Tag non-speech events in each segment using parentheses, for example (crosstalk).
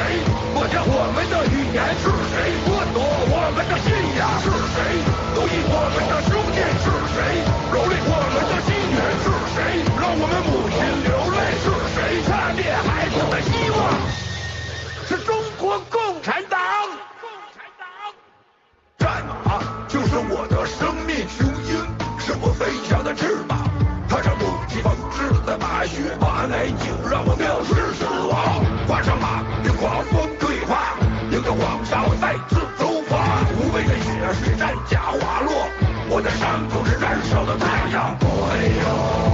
谁？抹掉我们的语言是谁？剥夺我们的信仰是谁？奴役我们的兄弟是谁？蹂躏我们的心愿是谁？让我们母亲流泪是谁？掐灭孩子的希望是中国共产党。共产党战马就是我的生命雄鹰，是我飞翔的翅膀。踏上母亲缝制的马靴，马奶井让我藐视死亡。挂上马，与狂风对话，迎着黄沙再次出发。无畏的血是战甲滑落，我的伤口是燃烧的太阳。哎呦，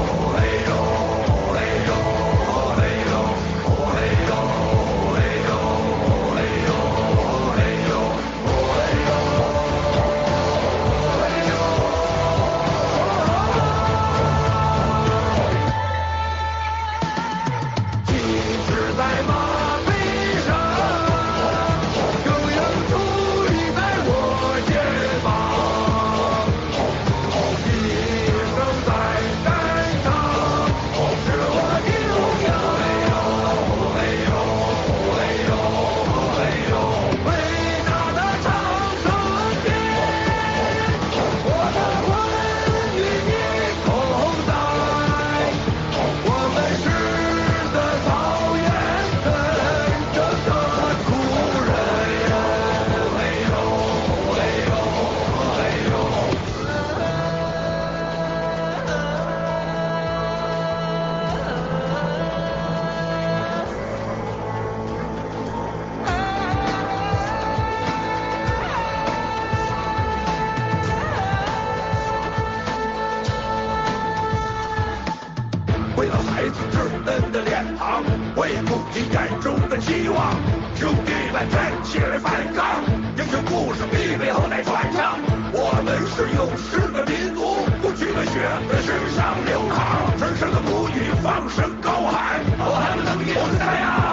庞，为母亲眼中的期望，兄弟们站起来反抗，英雄故事必被后代传唱。我们是勇士的民族，不屈的血在身上流淌，神圣的母语放声高喊，我还能有在呀！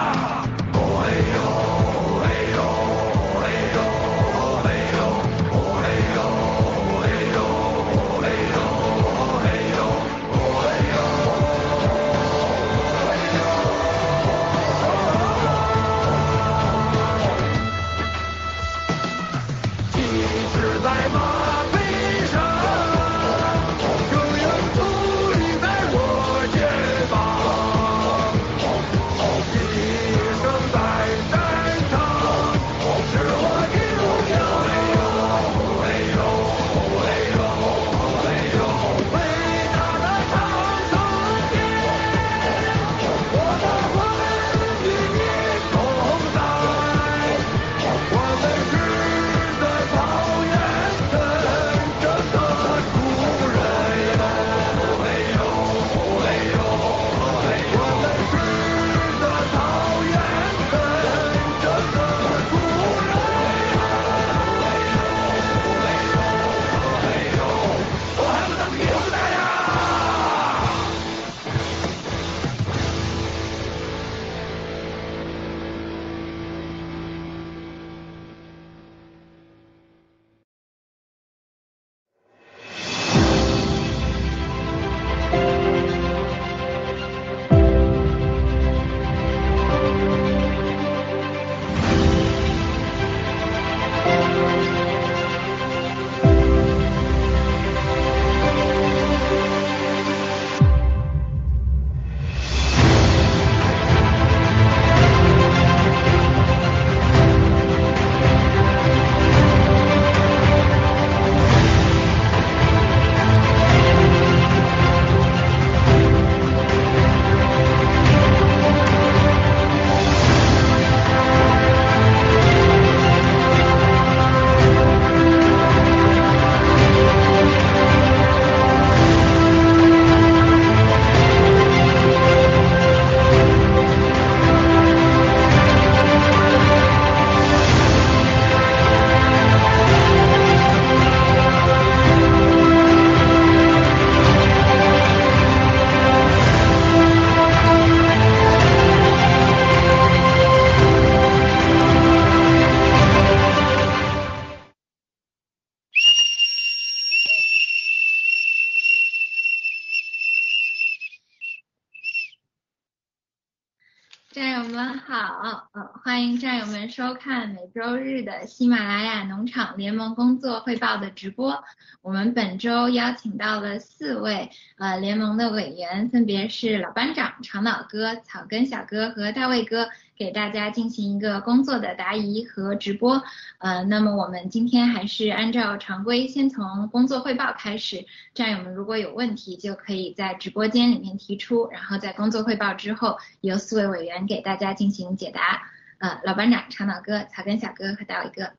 欢迎战友们收看每周日的喜马拉雅农场联盟工作汇报的直播。我们本周邀请到了四位呃联盟的委员，分别是老班长、长脑哥、草根小哥和大卫哥。给大家进行一个工作的答疑和直播，呃，那么我们今天还是按照常规，先从工作汇报开始。战友们如果有问题，就可以在直播间里面提出，然后在工作汇报之后，由四位委员给大家进行解答。呃，老班长、长脑哥、草根小哥和大伟哥。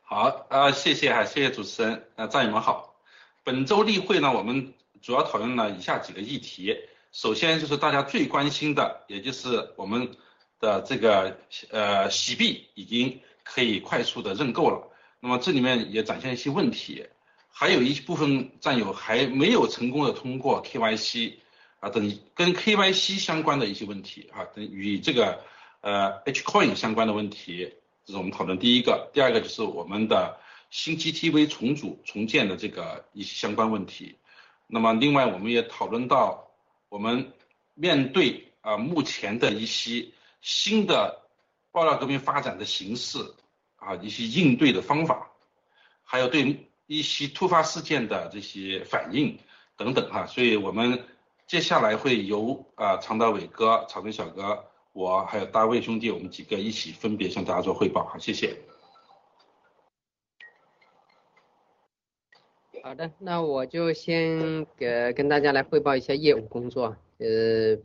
好，呃，谢谢哈，谢谢主持人，呃，战友们好。本周例会呢，我们主要讨论了以下几个议题。首先就是大家最关心的，也就是我们的这个呃洗币已经可以快速的认购了。那么这里面也展现一些问题，还有一部分战友还没有成功的通过 KYC 啊等跟 KYC 相关的一些问题啊，等与这个呃 H Coin 相关的问题，这是我们讨论第一个。第二个就是我们的新 GTV 重组重建的这个一些相关问题。那么另外我们也讨论到。我们面对啊目前的一些新的爆料革命发展的形势啊一些应对的方法，还有对一些突发事件的这些反应等等哈，所以我们接下来会由啊常大伟哥、草根小哥，我还有大卫兄弟，我们几个一起分别向大家做汇报哈，谢谢。好的，那我就先给跟大家来汇报一下业务工作。呃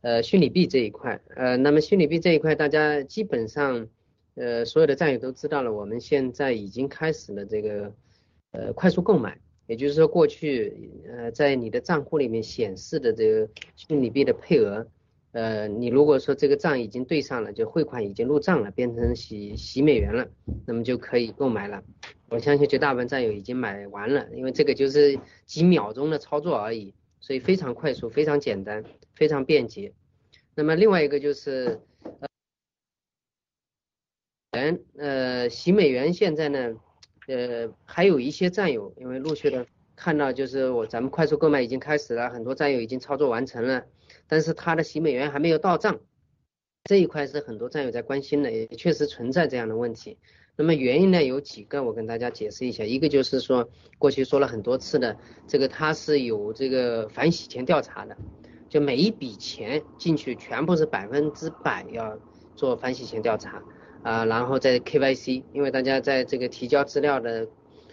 呃，虚拟币这一块，呃，那么虚拟币这一块，大家基本上呃所有的战友都知道了，我们现在已经开始了这个呃快速购买，也就是说过去呃在你的账户里面显示的这个虚拟币的配额。呃，你如果说这个账已经对上了，就汇款已经入账了，变成洗洗美元了，那么就可以购买了。我相信绝大部分战友已经买完了，因为这个就是几秒钟的操作而已，所以非常快速、非常简单、非常便捷。那么另外一个就是，呃，呃，洗美元现在呢，呃，还有一些战友因为陆续的看到，就是我咱们快速购买已经开始了，很多战友已经操作完成了。但是他的洗美元还没有到账，这一块是很多战友在关心的，也确实存在这样的问题。那么原因呢有几个，我跟大家解释一下。一个就是说，过去说了很多次的，这个他是有这个反洗钱调查的，就每一笔钱进去全部是百分之百要做反洗钱调查啊，然后在 KYC，因为大家在这个提交资料的，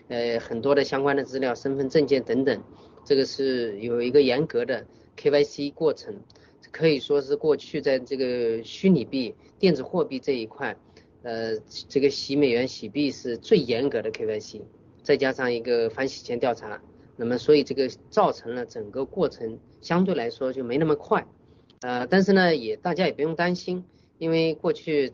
呃很多的相关的资料、身份证件等等，这个是有一个严格的。KYC 过程可以说是过去在这个虚拟币、电子货币这一块，呃，这个洗美元、洗币是最严格的 KYC，再加上一个反洗钱调查，那么所以这个造成了整个过程相对来说就没那么快，呃，但是呢，也大家也不用担心，因为过去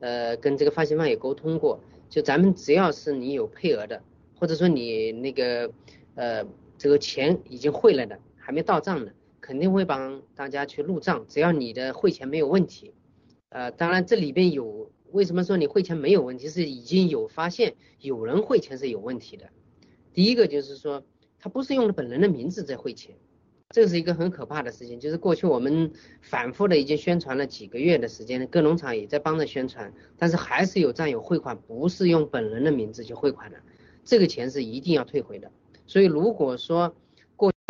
呃跟这个发行方也沟通过，就咱们只要是你有配额的，或者说你那个呃这个钱已经汇了的，还没到账的。肯定会帮大家去入账，只要你的汇钱没有问题。呃，当然这里边有，为什么说你汇钱没有问题？是已经有发现有人汇钱是有问题的。第一个就是说，他不是用了本人的名字在汇钱，这是一个很可怕的事情。就是过去我们反复的已经宣传了几个月的时间，各农场也在帮着宣传，但是还是有战友汇款不是用本人的名字去汇款的，这个钱是一定要退回的。所以如果说，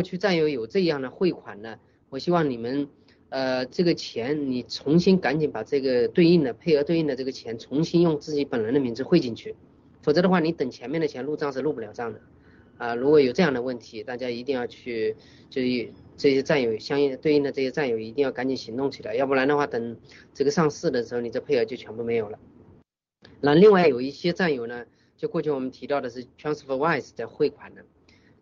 去战友有这样的汇款呢，我希望你们，呃，这个钱你重新赶紧把这个对应的配额对应的这个钱重新用自己本人的名字汇进去，否则的话你等前面的钱入账是入不了账的，啊，如果有这样的问题，大家一定要去，就是这些战友相应对应的这些战友一定要赶紧行动起来，要不然的话等这个上市的时候你这配额就全部没有了。那另外有一些战友呢，就过去我们提到的是 TransferWise 在汇款的。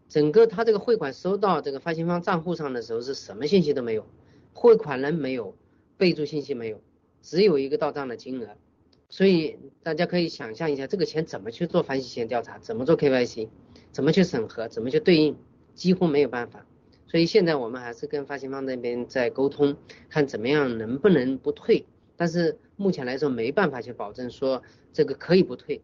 整个他这个汇款收到这个发行方账户上的时候是什么信息都没有，汇款人没有，备注信息没有，只有一个到账的金额，所以大家可以想象一下这个钱怎么去做反洗钱调查，怎么做 KYC，怎么去审核，怎么去对应，几乎没有办法。所以现在我们还是跟发行方那边在沟通，看怎么样能不能不退，但是目前来说没办法去保证说这个可以不退，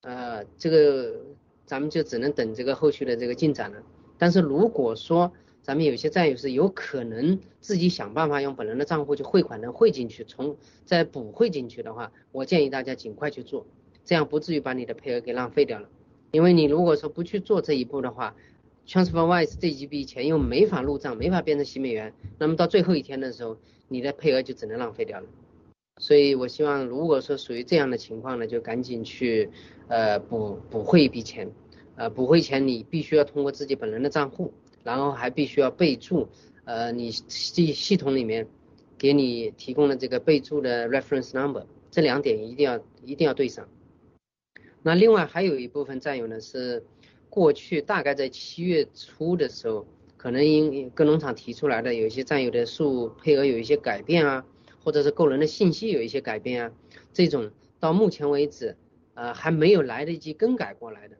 呃，这个。咱们就只能等这个后续的这个进展了。但是如果说咱们有些战友是有可能自己想办法用本人的账户去汇款能汇进去，从再补汇进去的话，我建议大家尽快去做，这样不至于把你的配额给浪费掉了。因为你如果说不去做这一步的话，TransferWise 这几笔钱又没法入账，没法变成新美元，那么到最后一天的时候，你的配额就只能浪费掉了。所以我希望，如果说属于这样的情况呢，就赶紧去呃补补汇一笔钱，呃补汇钱你必须要通过自己本人的账户。然后还必须要备注，呃，你系系统里面给你提供的这个备注的 reference number，这两点一定要一定要对上。那另外还有一部分战友呢是过去大概在七月初的时候，可能因跟农场提出来的有一些战友的数配额有一些改变啊，或者是个人的信息有一些改变啊，这种到目前为止呃还没有来得及更改过来的。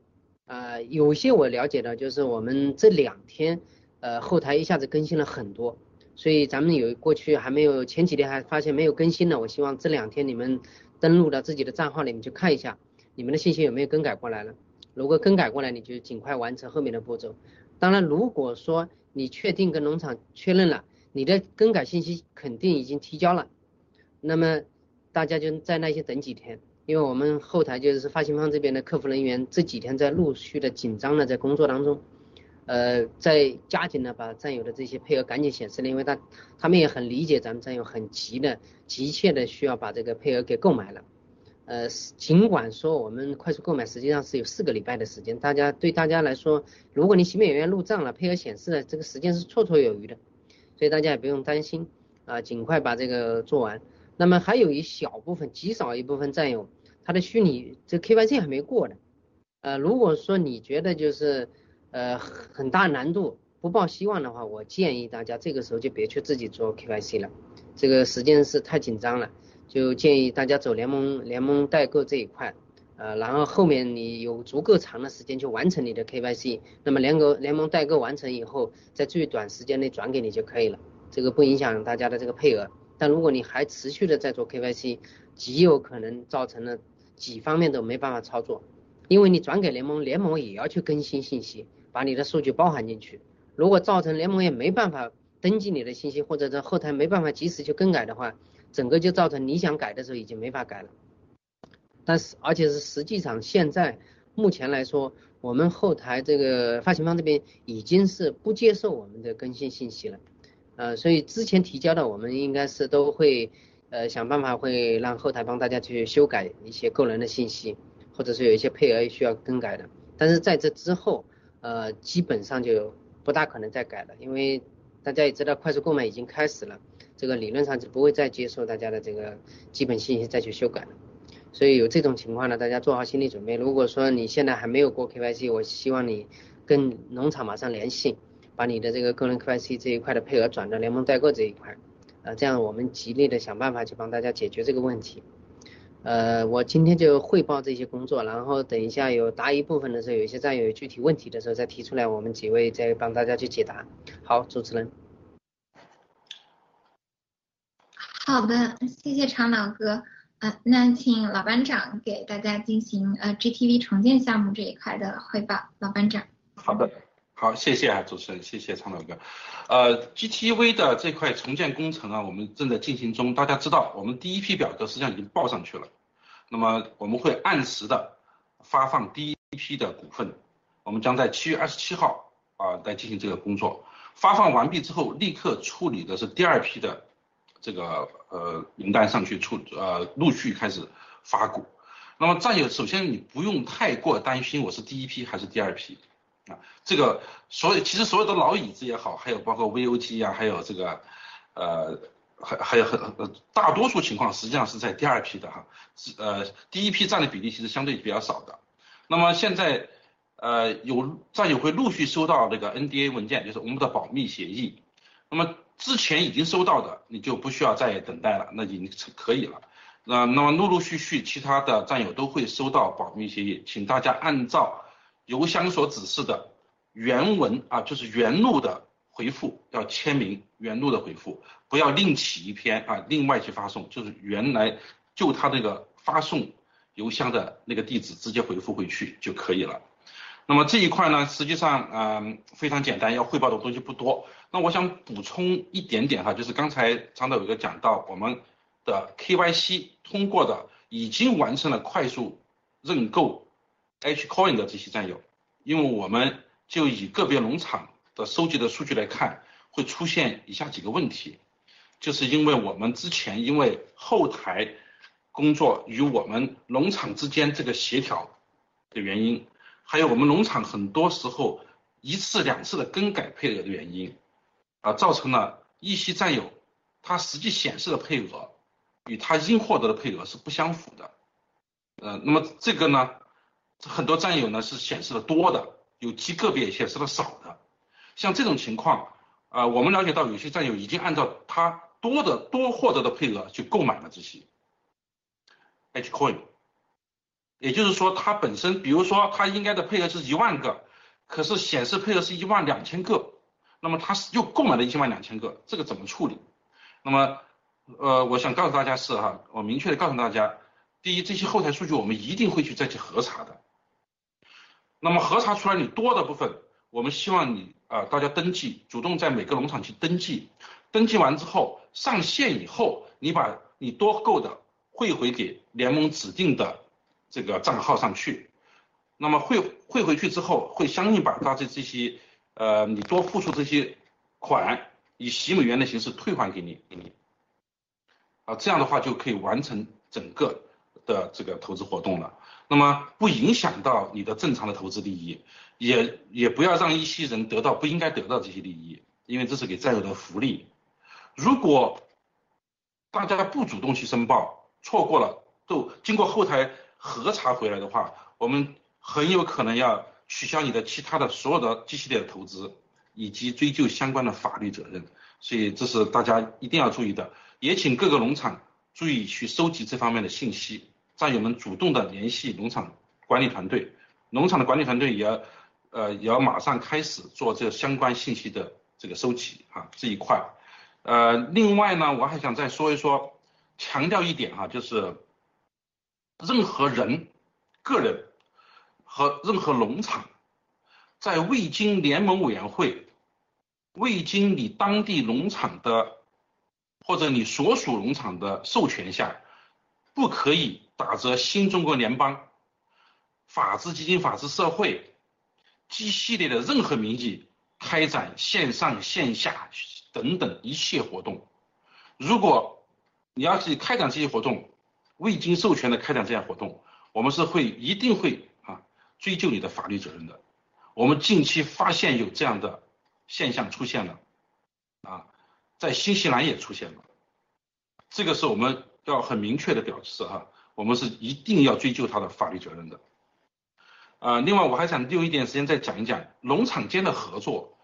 呃，有些我了解的，就是我们这两天，呃，后台一下子更新了很多，所以咱们有过去还没有，前几天还发现没有更新的，我希望这两天你们登录到自己的账号里面去看一下，你们的信息有没有更改过来了。如果更改过来，你就尽快完成后面的步骤。当然，如果说你确定跟农场确认了，你的更改信息肯定已经提交了，那么大家就在那些等几天。因为我们后台就是发行方这边的客服人员这几天在陆续的紧张的在工作当中，呃，在加紧的把战友的这些配额赶紧显示了，因为他他们也很理解咱们战友很急的急切的需要把这个配额给购买了，呃，尽管说我们快速购买实际上是有四个礼拜的时间，大家对大家来说，如果你洗美元入账了，配额显示了，这个时间是绰绰有余的，所以大家也不用担心啊，尽快把这个做完。那么还有一小部分极少一部分战友。他的虚拟这 KYC 还没过呢，呃，如果说你觉得就是呃很大难度不抱希望的话，我建议大家这个时候就别去自己做 KYC 了，这个时间是太紧张了，就建议大家走联盟联盟代购这一块，呃，然后后面你有足够长的时间去完成你的 KYC，那么联盟联盟代购完成以后，在最短时间内转给你就可以了，这个不影响大家的这个配额，但如果你还持续的在做 KYC，极有可能造成了。几方面都没办法操作，因为你转给联盟，联盟也要去更新信息，把你的数据包含进去。如果造成联盟也没办法登记你的信息，或者在后台没办法及时去更改的话，整个就造成你想改的时候已经没法改了。但是而且是实际上现在目前来说，我们后台这个发行方这边已经是不接受我们的更新信息了，呃，所以之前提交的我们应该是都会。呃，想办法会让后台帮大家去修改一些个人的信息，或者是有一些配额需要更改的。但是在这之后，呃，基本上就不大可能再改了，因为大家也知道快速购买已经开始了，这个理论上就不会再接受大家的这个基本信息再去修改了。所以有这种情况呢，大家做好心理准备。如果说你现在还没有过 KYC，我希望你跟农场马上联系，把你的这个个人 KYC 这一块的配额转到联盟代购这一块。呃，这样我们极力的想办法去帮大家解决这个问题。呃，我今天就汇报这些工作，然后等一下有答疑部分的时候，有一些战友有具体问题的时候再提出来，我们几位再帮大家去解答。好，主持人。好的，谢谢常老哥。呃，那请老班长给大家进行呃 GTV 重建项目这一块的汇报。老班长。好的。好，谢谢啊，主持人，谢谢常老哥。呃，GTV 的这块重建工程啊，我们正在进行中。大家知道，我们第一批表格实际上已经报上去了。那么我们会按时的发放第一批的股份。我们将在七月二十七号啊来进行这个工作。发放完毕之后，立刻处理的是第二批的这个呃名单上去处呃陆续开始发股。那么战友，首先你不用太过担心我是第一批还是第二批。啊，这个所以其实所有的老椅子也好，还有包括 VOG 啊，还有这个呃，还还有很呃，大多数情况实际上是在第二批的哈，呃，第一批占的比例其实相对比较少的。那么现在呃有战友会陆续收到这个 NDA 文件，就是我们的保密协议。那么之前已经收到的，你就不需要再等待了，那已经可以了。那那么陆陆续续其他的战友都会收到保密协议，请大家按照。邮箱所指示的原文啊，就是原路的回复要签名，原路的回复不要另起一篇啊，另外去发送，就是原来就他那个发送邮箱的那个地址直接回复回去就可以了。那么这一块呢，实际上嗯非常简单，要汇报的东西不多。那我想补充一点点哈，就是刚才张导有个讲到，我们的 KYC 通过的已经完成了快速认购 H coin 的这些战友，因为我们就以个别农场的收集的数据来看，会出现以下几个问题，就是因为我们之前因为后台工作与我们农场之间这个协调的原因。还有我们农场很多时候一次两次的更改配额的原因，啊，造成了一些战友他实际显示的配额与他应获得的配额是不相符的，呃，那么这个呢，很多战友呢是显示的多的，有极个别显示的少的，像这种情况，啊，我们了解到有些战友已经按照他多的多获得的配额去购买了这些 H coin。也就是说，它本身，比如说它应该的配额是一万个，可是显示配额是一万两千个，那么它是又购买了一万两千个，这个怎么处理？那么，呃，我想告诉大家是哈，我明确的告诉大家，第一，这些后台数据我们一定会去再去核查的。那么核查出来你多的部分，我们希望你啊，大家登记，主动在每个农场去登记，登记完之后上线以后，你把你多购的汇回给联盟指定的。这个账号上去，那么汇汇回去之后，会相应把它的这些呃你多付出这些款以洗美元的形式退还给你给你，啊这样的话就可以完成整个的这个投资活动了。那么不影响到你的正常的投资利益，也也不要让一些人得到不应该得到这些利益，因为这是给战友的福利。如果大家不主动去申报，错过了都经过后台。核查回来的话，我们很有可能要取消你的其他的所有的机器列的投资，以及追究相关的法律责任。所以这是大家一定要注意的。也请各个农场注意去收集这方面的信息，战友们主动的联系农场管理团队，农场的管理团队也要呃也要马上开始做这相关信息的这个收集啊这一块。呃，另外呢，我还想再说一说，强调一点哈，就是。任何人、个人和任何农场，在未经联盟委员会、未经你当地农场的或者你所属农场的授权下，不可以打着新中国联邦、法治基金、法治社会 G 系列的任何名义开展线上线下等等一切活动。如果你要去开展这些活动，未经授权的开展这样活动，我们是会一定会啊追究你的法律责任的。我们近期发现有这样的现象出现了，啊，在新西兰也出现了，这个是我们要很明确的表示哈，我们是一定要追究他的法律责任的。啊，另外我还想利用一点时间再讲一讲农场间的合作，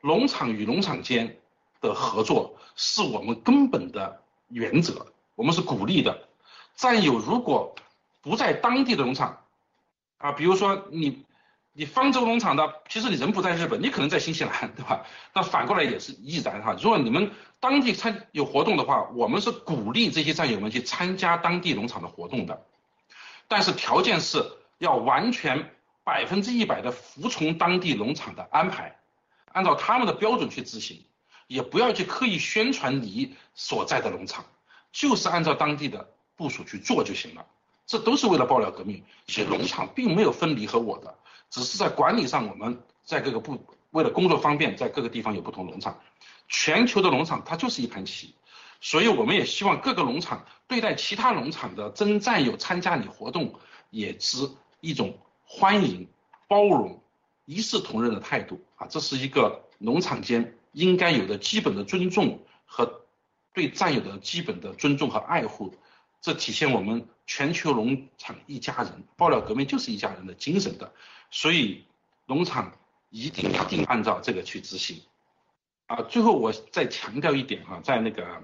农场与农场间的合作是我们根本的原则，我们是鼓励的。战友如果不在当地的农场，啊，比如说你你方舟农场的，其实你人不在日本，你可能在新西兰，对吧？那反过来也是亦然哈。如果你们当地参有活动的话，我们是鼓励这些战友们去参加当地农场的活动的，但是条件是要完全百分之一百的服从当地农场的安排，按照他们的标准去执行，也不要去刻意宣传你所在的农场，就是按照当地的。部署去做就行了，这都是为了爆料革命。其实农场并没有分你和我的，只是在管理上，我们在各个部为了工作方便，在各个地方有不同农场。全球的农场它就是一盘棋，所以我们也希望各个农场对待其他农场的真战友参加你活动，也是一种欢迎、包容、一视同仁的态度啊，这是一个农场间应该有的基本的尊重和对战友的基本的尊重和爱护。这体现我们全球农场一家人，爆料革命就是一家人的精神的，所以农场一定一定按照这个去执行。啊，最后我再强调一点啊，在那个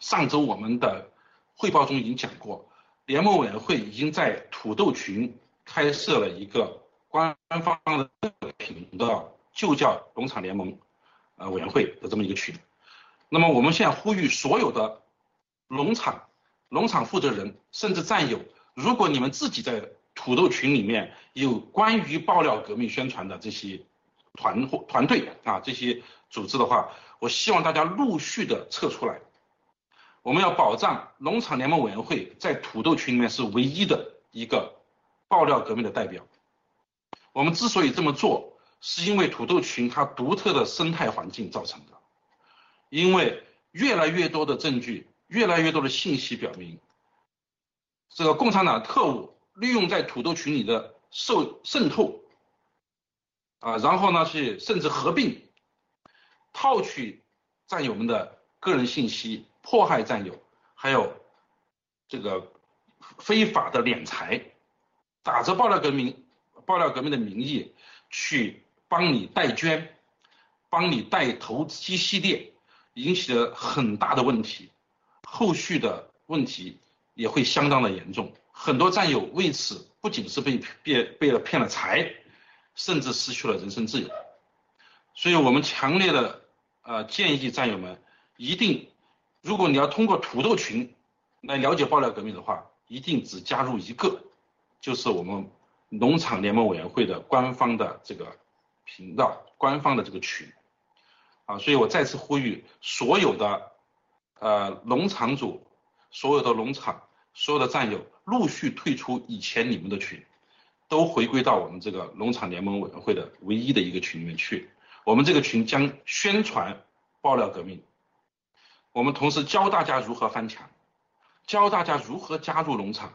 上周我们的汇报中已经讲过，联盟委员会已经在土豆群开设了一个官方的频道，就叫农场联盟呃委员会的这么一个群。那么我们现在呼吁所有的农场。农场负责人甚至战友，如果你们自己在土豆群里面有关于爆料革命宣传的这些团伙团队啊，这些组织的话，我希望大家陆续的撤出来。我们要保障农场联盟委员会在土豆群里面是唯一的一个爆料革命的代表。我们之所以这么做，是因为土豆群它独特的生态环境造成的。因为越来越多的证据，越来越多的信息表明，这个共产党特务利用在土豆群里的受渗透，啊，然后呢去甚至合并，套取战友们的个人信息，迫害战友，还有这个非法的敛财，打着爆料革命、爆料革命的名义去帮你代捐，帮你代投资系列。引起了很大的问题，后续的问题也会相当的严重。很多战友为此不仅是被骗被了骗了财，甚至失去了人身自由。所以我们强烈的呃建议战友们，一定如果你要通过土豆群来了解爆料革命的话，一定只加入一个，就是我们农场联盟委员会的官方的这个频道，官方的这个群。啊，所以我再次呼吁所有的呃农场主、所有的农场、所有的战友陆续退出以前你们的群，都回归到我们这个农场联盟委员会的唯一的一个群里面去。我们这个群将宣传爆料革命，我们同时教大家如何翻墙，教大家如何加入农场。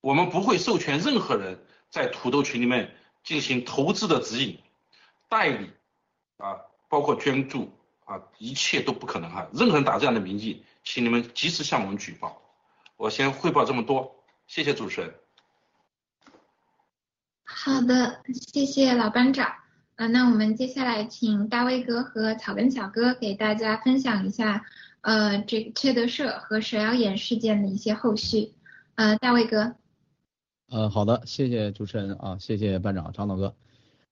我们不会授权任何人在土豆群里面进行投资的指引、代理啊。包括捐助啊，一切都不可能哈！任何人打这样的名义，请你们及时向我们举报。我先汇报这么多，谢谢主持人。好的，谢谢老班长。啊，那我们接下来请大卫哥和草根小哥给大家分享一下，呃，这个缺德社和蛇妖眼事件的一些后续。呃，大卫哥。呃，好的，谢谢主持人啊，谢谢班长张导哥。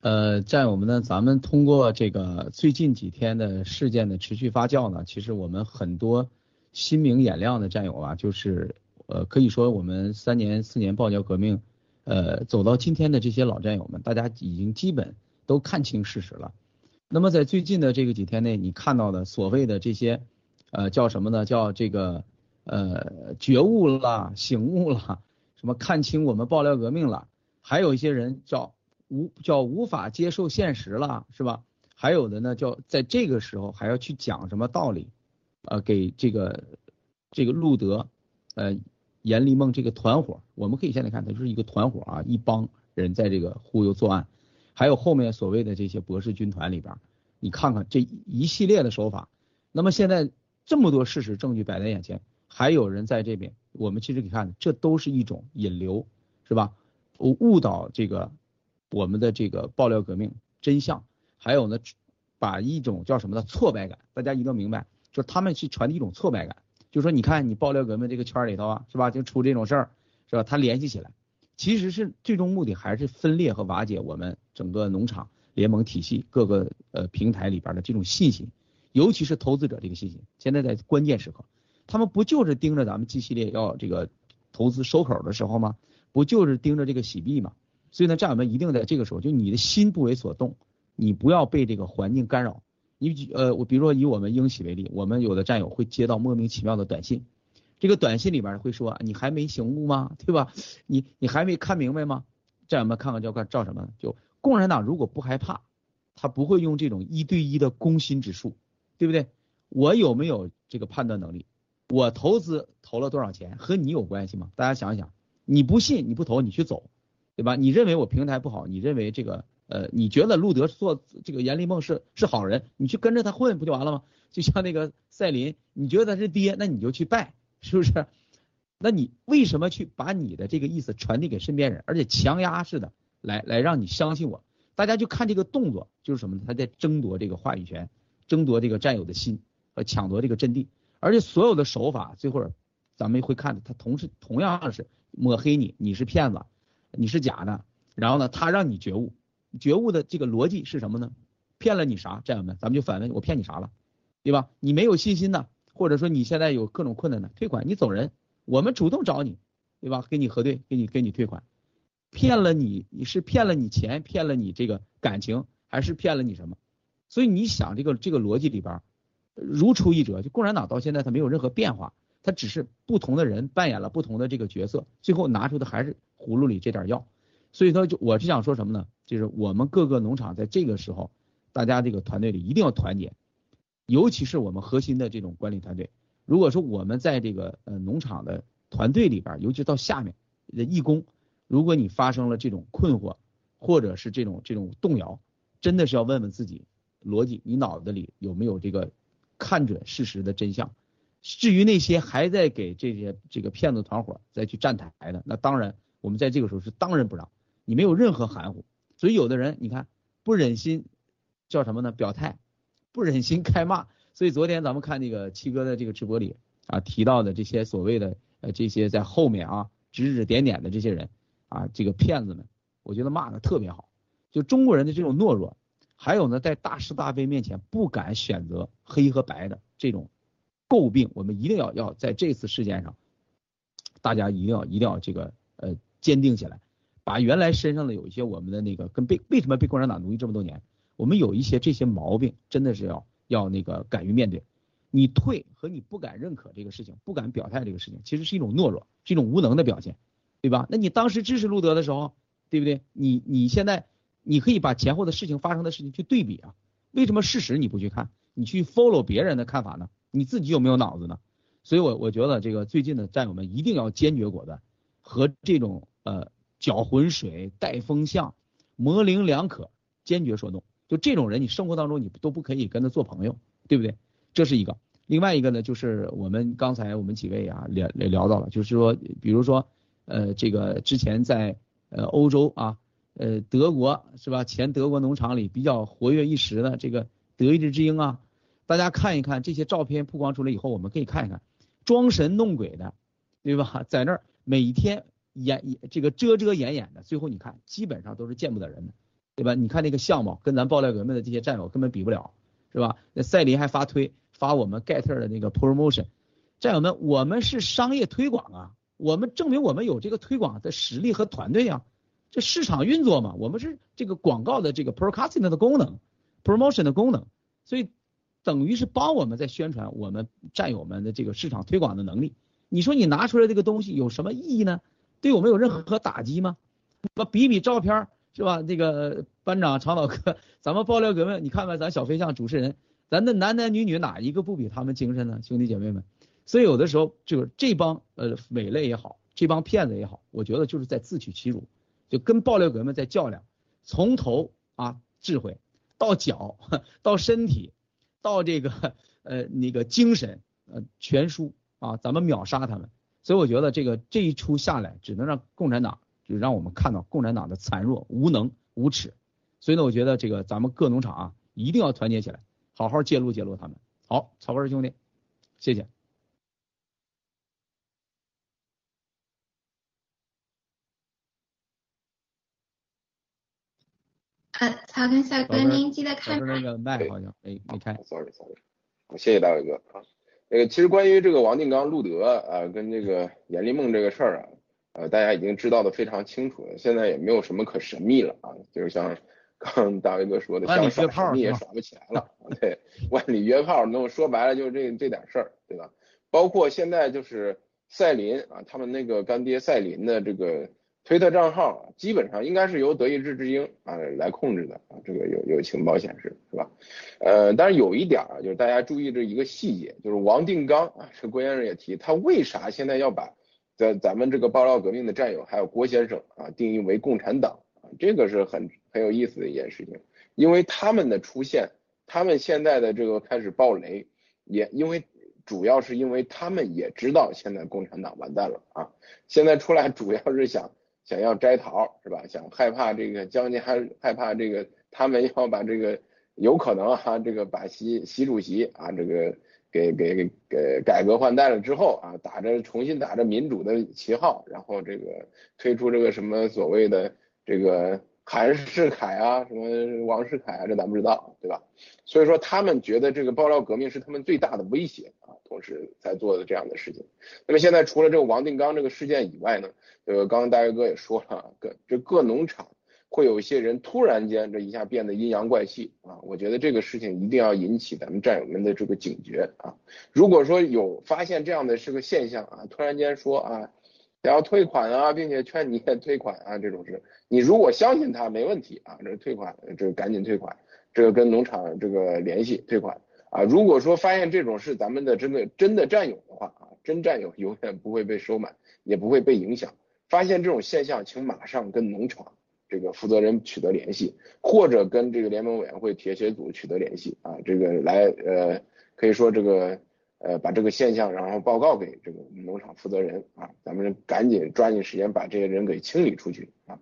呃，在我们呢，咱们通过这个最近几天的事件的持续发酵呢，其实我们很多心明眼亮的战友啊，就是呃，可以说我们三年四年爆料革命，呃，走到今天的这些老战友们，大家已经基本都看清事实了。那么在最近的这个几天内，你看到的所谓的这些呃叫什么呢？叫这个呃觉悟了、醒悟了，什么看清我们爆料革命了，还有一些人叫。无叫无法接受现实了，是吧？还有的呢，叫在这个时候还要去讲什么道理？呃，给这个这个路德，呃，严立梦这个团伙，我们可以现在看，它就是一个团伙啊，一帮人在这个忽悠作案。还有后面所谓的这些博士军团里边，你看看这一系列的手法。那么现在这么多事实证据摆在眼前，还有人在这边，我们其实可以看，这都是一种引流，是吧？误导这个。我们的这个爆料革命真相，还有呢，把一种叫什么呢挫败感，大家一定要明白，就他们去传递一种挫败感，就说你看你爆料革命这个圈里头啊，是吧，就出这种事儿，是吧？他联系起来，其实是最终目的还是分裂和瓦解我们整个农场联盟体系各个呃平台里边的这种信心，尤其是投资者这个信心。现在在关键时刻，他们不就是盯着咱们 G 系列要这个投资收口的时候吗？不就是盯着这个洗币吗？所以呢，战友们一定在这个时候，就你的心不为所动，你不要被这个环境干扰。你呃，我比如说以我们英喜为例，我们有的战友会接到莫名其妙的短信，这个短信里边会说你还没醒悟吗？对吧？你你还没看明白吗？战友们看看叫看照什么？就共产党如果不害怕，他不会用这种一对一的攻心之术，对不对？我有没有这个判断能力？我投资投了多少钱和你有关系吗？大家想一想，你不信你不投你去走。对吧？你认为我平台不好？你认为这个呃，你觉得路德做这个严立梦是是好人？你去跟着他混不就完了吗？就像那个赛琳，你觉得他是爹，那你就去拜，是不是？那你为什么去把你的这个意思传递给身边人，而且强压式的来来让你相信我？大家就看这个动作，就是什么呢？他在争夺这个话语权，争夺这个战友的心和抢夺这个阵地，而且所有的手法，最后咱们会看他同时同样是抹黑你，你是骗子。你是假的，然后呢，他让你觉悟，觉悟的这个逻辑是什么呢？骗了你啥？战友们，咱们就反问，我骗你啥了，对吧？你没有信心呢，或者说你现在有各种困难呢，退款，你走人，我们主动找你，对吧？给你核对，给你给你退款，骗了你，你是骗了你钱，骗了你这个感情，还是骗了你什么？所以你想这个这个逻辑里边如出一辙，就共产党到现在它没有任何变化，它只是不同的人扮演了不同的这个角色，最后拿出的还是葫芦里这点药。所以说，就我是想说什么呢？就是我们各个农场在这个时候，大家这个团队里一定要团结，尤其是我们核心的这种管理团队。如果说我们在这个呃农场的团队里边，尤其到下面的义工，如果你发生了这种困惑，或者是这种这种动摇，真的是要问问自己逻辑，你脑子里有没有这个看准事实的真相？至于那些还在给这些这个骗子团伙再去站台的，那当然我们在这个时候是当仁不让，你没有任何含糊。所以有的人你看不忍心叫什么呢？表态，不忍心开骂。所以昨天咱们看那个七哥的这个直播里啊提到的这些所谓的呃这些在后面啊指指点点的这些人啊这个骗子们，我觉得骂的特别好。就中国人的这种懦弱，还有呢在大是大非面前不敢选择黑和白的这种诟病，我们一定要要在这次事件上，大家一定要一定要这个呃坚定起来，把原来身上的有一些我们的那个跟被为什么被共产党奴役这么多年，我们有一些这些毛病，真的是要。要那个敢于面对，你退和你不敢认可这个事情，不敢表态这个事情，其实是一种懦弱，是一种无能的表现，对吧？那你当时支持路德的时候，对不对？你你现在你可以把前后的事情发生的事情去对比啊，为什么事实你不去看，你去 follow 别人的看法呢？你自己有没有脑子呢？所以，我我觉得这个最近的战友们一定要坚决果断，和这种呃搅浑水、带风向、模棱两可坚决说 no。就这种人，你生活当中你都不可以跟他做朋友，对不对？这是一个。另外一个呢，就是我们刚才我们几位啊聊聊到了，就是说，比如说，呃，这个之前在呃欧洲啊，呃德国是吧？前德国农场里比较活跃一时的这个德意志之鹰啊，大家看一看这些照片曝光出来以后，我们可以看一看，装神弄鬼的，对吧？在那儿每天掩这个遮遮掩掩的，最后你看基本上都是见不得人的。对吧？你看那个相貌，跟咱爆料革命的这些战友根本比不了，是吧？那赛林还发推发我们盖特的那个 promotion，战友们，我们是商业推广啊，我们证明我们有这个推广的实力和团队啊，这市场运作嘛，我们是这个广告的这个 broadcasting 的功能，promotion 的功能，所以等于是帮我们在宣传我们战友们的这个市场推广的能力。你说你拿出来这个东西有什么意义呢？对我们有任何打击吗？我比比照片。是吧？那个班长长老哥，咱们爆料革命，你看看咱小飞象主持人，咱的男男女女哪一个不比他们精神呢？兄弟姐妹们，所以有的时候就是这帮呃伪类也好，这帮骗子也好，我觉得就是在自取其辱，就跟爆料革命在较量，从头啊智慧到脚到身体到这个呃那个精神呃全输啊，咱们秒杀他们。所以我觉得这个这一出下来，只能让共产党。就让我们看到共产党的残弱、无能、无耻，所以呢，我觉得这个咱们各农场啊，一定要团结起来，好好揭露揭露他们。好，曹根兄弟，谢谢。呃，曹根小哥，您记得开那个麦好像没没开，sorry sorry，谢谢大伟哥啊。那个其实关于这个王定刚、路德啊，跟这个严立梦这个事儿啊。呃，大家已经知道的非常清楚了，现在也没有什么可神秘了啊，就是像刚大卫哥说的，想耍神秘也耍不起来了。对，万里约炮，那说白了就是这这点事儿，对吧？包括现在就是赛林啊，他们那个干爹赛林的这个推特账号，基本上应该是由德意志之鹰啊来控制的啊，这个有有情报显示，是吧？呃，但是有一点啊，就是大家注意这一个细节，就是王定刚啊，这郭先生也提，他为啥现在要把？在咱们这个爆料革命的战友，还有郭先生啊，定义为共产党啊，这个是很很有意思的一件事情，因为他们的出现，他们现在的这个开始爆雷，也因为主要是因为他们也知道现在共产党完蛋了啊，现在出来主要是想想要摘桃是吧？想害怕这个将军还害怕这个他们要把这个有可能哈这个把习习主席啊这个。给给给给改革换代了之后啊，打着重新打着民主的旗号，然后这个推出这个什么所谓的这个韩世凯啊，什么王世凯啊，这咱不知道，对吧？所以说他们觉得这个爆料革命是他们最大的威胁，同时在做的这样的事情。那么现在除了这个王定刚这个事件以外呢，呃，刚刚大岳哥也说了，各这各农场会有一些人突然间这一下变得阴阳怪气啊，我觉得这个事情一定要引起咱们战友们的这个警觉啊。如果说有发现这样的是个现象啊，突然间说啊，想要退款啊，并且劝你退款啊，这种事，你如果相信他没问题啊，这退款，这赶紧退款。这个跟农场这个联系退款啊，如果说发现这种是咱们的真的真的战友的话啊，真战友永远不会被收买，也不会被影响。发现这种现象，请马上跟农场这个负责人取得联系，或者跟这个联盟委员会铁血组取得联系啊，这个来呃可以说这个呃把这个现象然后报告给这个农场负责人啊，咱们赶紧抓紧时间把这些人给清理出去啊，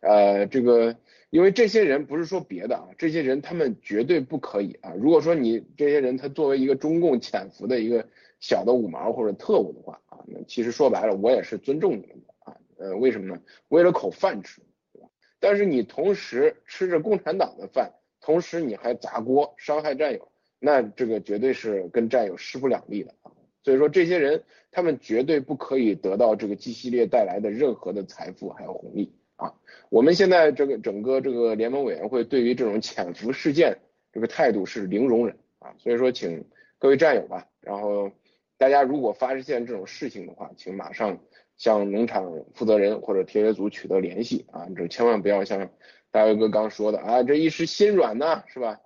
呃这个。因为这些人不是说别的啊，这些人他们绝对不可以啊。如果说你这些人他作为一个中共潜伏的一个小的五毛或者特务的话啊，那其实说白了我也是尊重你们的啊。呃，为什么呢？为了口饭吃，对吧？但是你同时吃着共产党的饭，同时你还砸锅伤害战友，那这个绝对是跟战友势不两立的啊。所以说这些人他们绝对不可以得到这个 G 系列带来的任何的财富还有红利。啊，我们现在这个整个这个联盟委员会对于这种潜伏事件这个态度是零容忍啊，所以说请各位战友吧，然后大家如果发现这种事情的话，请马上向农场负责人或者铁血组取得联系啊，这千万不要像大卫哥刚说的啊，这一时心软呢，是吧？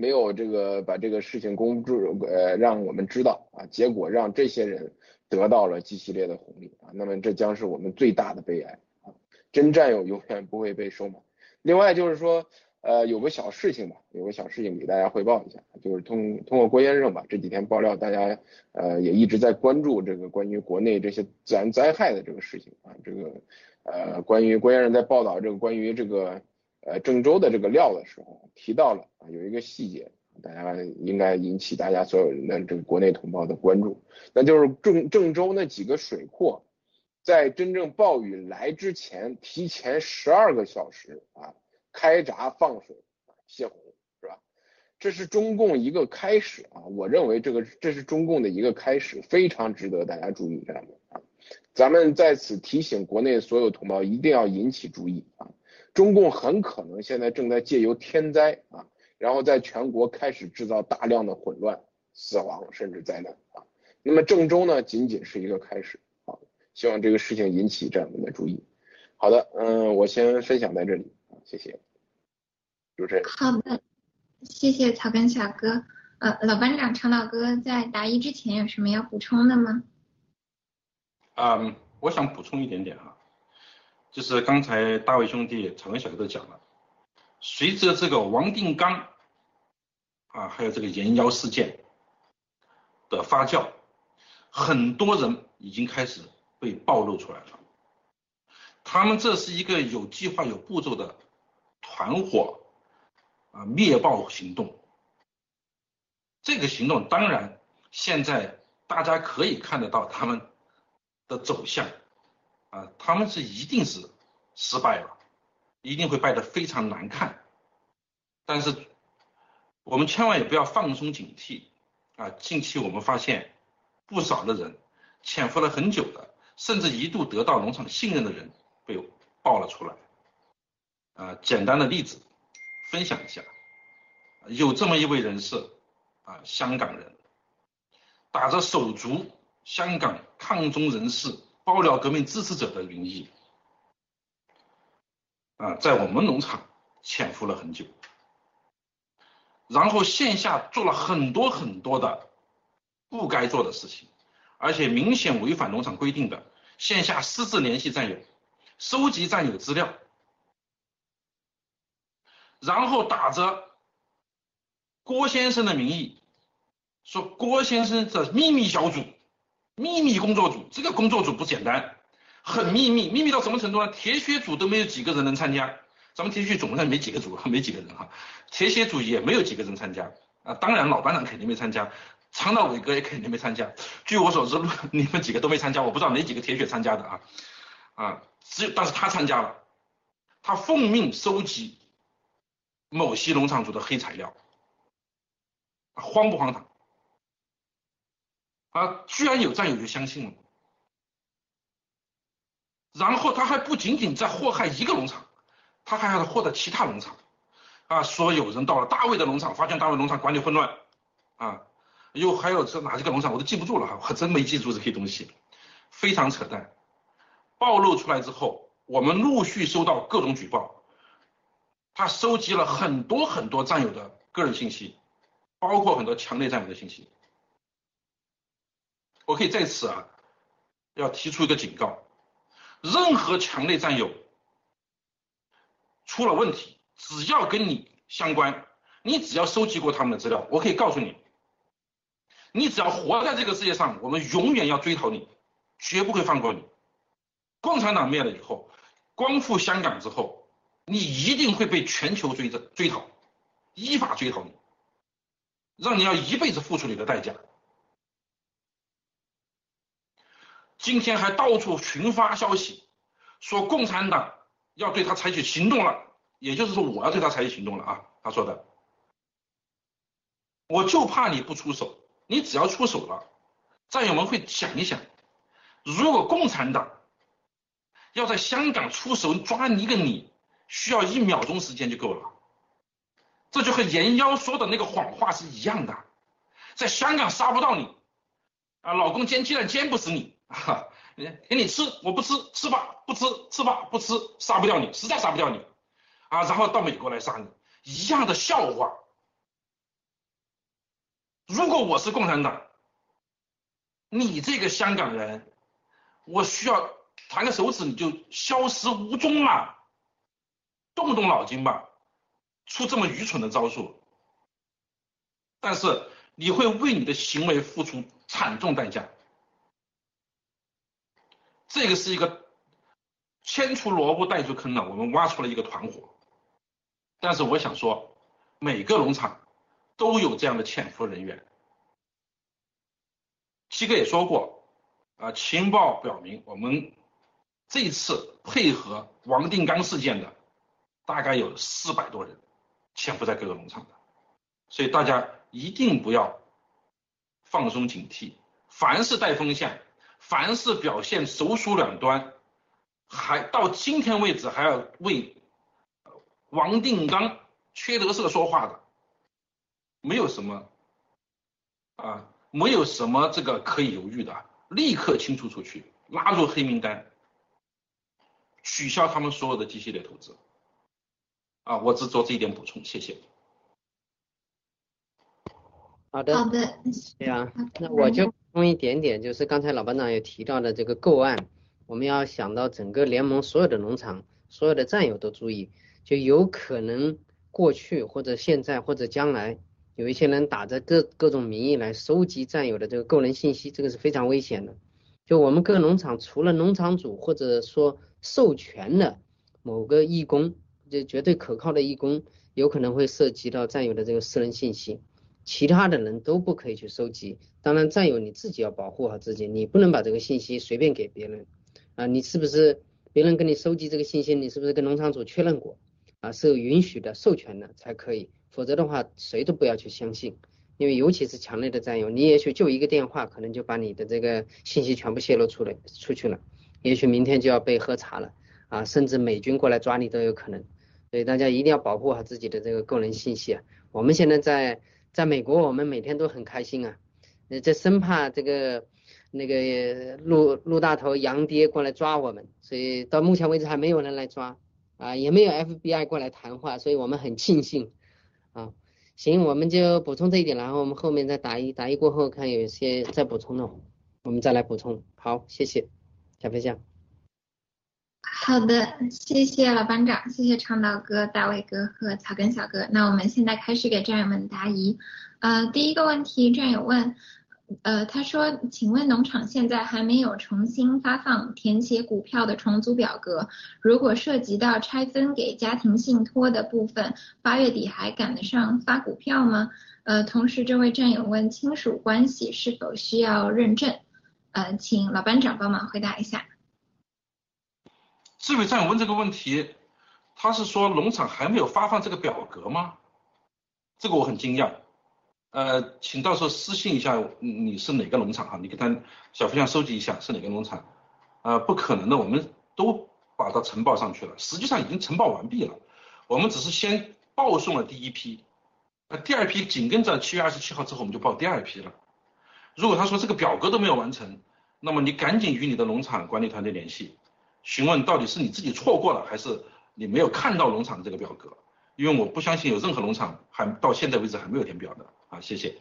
没有这个把这个事情公布呃让我们知道啊，结果让这些人得到了 G 系列的红利啊，那么这将是我们最大的悲哀啊。真战友永远不会被收买。另外就是说，呃，有个小事情吧，有个小事情给大家汇报一下，就是通通过郭先生吧，这几天爆料，大家呃也一直在关注这个关于国内这些自然灾害的这个事情啊，这个呃关于郭先生在报道这个关于这个呃郑州的这个料的时候，提到了啊有一个细节，大家应该引起大家所有人的这个国内同胞的关注，那就是郑郑州那几个水库。在真正暴雨来之前，提前十二个小时啊，开闸放水泄洪，是吧？这是中共一个开始啊，我认为这个这是中共的一个开始，非常值得大家注意这样的。咱们在此提醒国内所有同胞，一定要引起注意啊！中共很可能现在正在借由天灾啊，然后在全国开始制造大量的混乱、死亡甚至灾难啊。那么郑州呢，仅仅是一个开始啊。希望这个事情引起战友们的注意。好的，嗯，我先分享在这里啊，谢谢。主持人。好的，谢谢草根小哥。呃，老班长、常老哥在答疑之前有什么要补充的吗？嗯，我想补充一点点啊，就是刚才大卫兄弟、草根小哥都讲了，随着这个王定刚啊，还有这个延妖事件的发酵，很多人已经开始。被暴露出来了，他们这是一个有计划、有步骤的团伙啊灭暴行动。这个行动当然现在大家可以看得到他们的走向啊，他们是一定是失败了，一定会败得非常难看。但是我们千万也不要放松警惕啊！近期我们发现不少的人潜伏了很久的。甚至一度得到农场信任的人被爆了出来，啊，简单的例子分享一下，有这么一位人士，啊，香港人，打着手足香港抗中人士、爆料革命支持者的名义，啊，在我们农场潜伏了很久，然后线下做了很多很多的不该做的事情，而且明显违反农场规定的。线下私自联系战友，收集战友资料，然后打着郭先生的名义，说郭先生的秘密小组、秘密工作组，这个工作组不简单，很秘密，秘密到什么程度呢？铁血组都没有几个人能参加，咱们铁血总上没几个组，(laughs) 没几个人哈，铁血组也没有几个人参加。啊，当然老班长肯定没参加。常道伟哥也肯定没参加，据我所知，(laughs) 你们几个都没参加，我不知道哪几个铁血参加的啊。啊，只有但是他参加了，他奉命收集某些农场主的黑材料，荒不荒唐？啊，居然有战友就相信了，然后他还不仅仅在祸害一个农场，他还要祸害其他农场，啊，说有人到了大卫的农场，发现大卫农场管理混乱，啊，又还有这哪几个农场我都记不住了哈，我真没记住这些东西，非常扯淡。暴露出来之后，我们陆续收到各种举报，他收集了很多很多战友的个人信息，包括很多强烈战友的信息。我可以在此啊，要提出一个警告：任何强烈战友出了问题，只要跟你相关，你只要收集过他们的资料，我可以告诉你，你只要活在这个世界上，我们永远要追讨你，绝不会放过你。共产党灭了以后，光复香港之后，你一定会被全球追着追讨，依法追讨你，让你要一辈子付出你的代价。今天还到处群发消息，说共产党要对他采取行动了，也就是说我要对他采取行动了啊，他说的，我就怕你不出手，你只要出手了，战友们会想一想，如果共产党要在香港出手抓你一个你，需要一秒钟时间就够了，这就和严妖说的那个谎话是一样的，在香港杀不到你，啊，老公煎鸡蛋煎不死你。哈，给你吃，我不吃，吃吧，不吃，吃吧，不吃，杀不掉你，实在杀不掉你，啊，然后到美国来杀你，一样的笑话。如果我是共产党，你这个香港人，我需要弹个手指你就消失无踪了，动不动脑筋吧，出这么愚蠢的招数，但是你会为你的行为付出惨重代价。这个是一个牵出萝卜带出坑了，我们挖出了一个团伙。但是我想说，每个农场都有这样的潜伏人员。七哥也说过，啊，情报表明，我们这次配合王定刚事件的大概有四百多人潜伏在各个农场的，所以大家一定不要放松警惕，凡是带风向。凡是表现首鼠两端，还到今天为止还要为王定刚缺德色说话的，没有什么啊，没有什么这个可以犹豫的，立刻清除出去，拉入黑名单，取消他们所有的机系列投资。啊，我只做这一点补充，谢谢。好的，好的，对呀，那我就。充一点点，就是刚才老班长也提到的这个购案，我们要想到整个联盟所有的农场，所有的战友都注意，就有可能过去或者现在或者将来，有一些人打着各各种名义来收集战友的这个个人信息，这个是非常危险的。就我们各农场除了农场主或者说授权的某个义工，就绝对可靠的义工，有可能会涉及到战友的这个私人信息。其他的人都不可以去收集，当然战友你自己要保护好自己，你不能把这个信息随便给别人。啊，你是不是别人跟你收集这个信息，你是不是跟农场主确认过？啊，是有允许的授权的才可以，否则的话谁都不要去相信，因为尤其是强烈的战友，你也许就一个电话可能就把你的这个信息全部泄露出来出去了，也许明天就要被喝茶了。啊，甚至美军过来抓你都有可能，所以大家一定要保护好自己的这个个人信息啊，我们现在在。在美国，我们每天都很开心啊，呃，这生怕这个那个陆陆大头杨爹过来抓我们，所以到目前为止还没有人来抓啊，也没有 FBI 过来谈话，所以我们很庆幸啊。行，我们就补充这一点，然后我们后面再答疑，答疑过后看有一些再补充的，我们再来补充。好，谢谢，小飞象。好的，谢谢老班长，谢谢倡导哥、大卫哥和草根小哥。那我们现在开始给战友们答疑。呃，第一个问题，战友问，呃，他说，请问农场现在还没有重新发放填写股票的重组表格，如果涉及到拆分给家庭信托的部分，八月底还赶得上发股票吗？呃，同时这位战友问，亲属关系是否需要认证？呃，请老班长帮忙回答一下。这位战友问这个问题，他是说农场还没有发放这个表格吗？这个我很惊讶。呃，请到时候私信一下你是哪个农场哈，你给他小飞象收集一下是哪个农场。呃，不可能的，我们都把它呈报上去了，实际上已经呈报完毕了，我们只是先报送了第一批，那第二批紧跟着七月二十七号之后我们就报第二批了。如果他说这个表格都没有完成，那么你赶紧与你的农场管理团队联系，询问到底是你自己错过了，还是你没有看到农场的这个表格，因为我不相信有任何农场还到现在为止还没有填表的。啊，谢谢。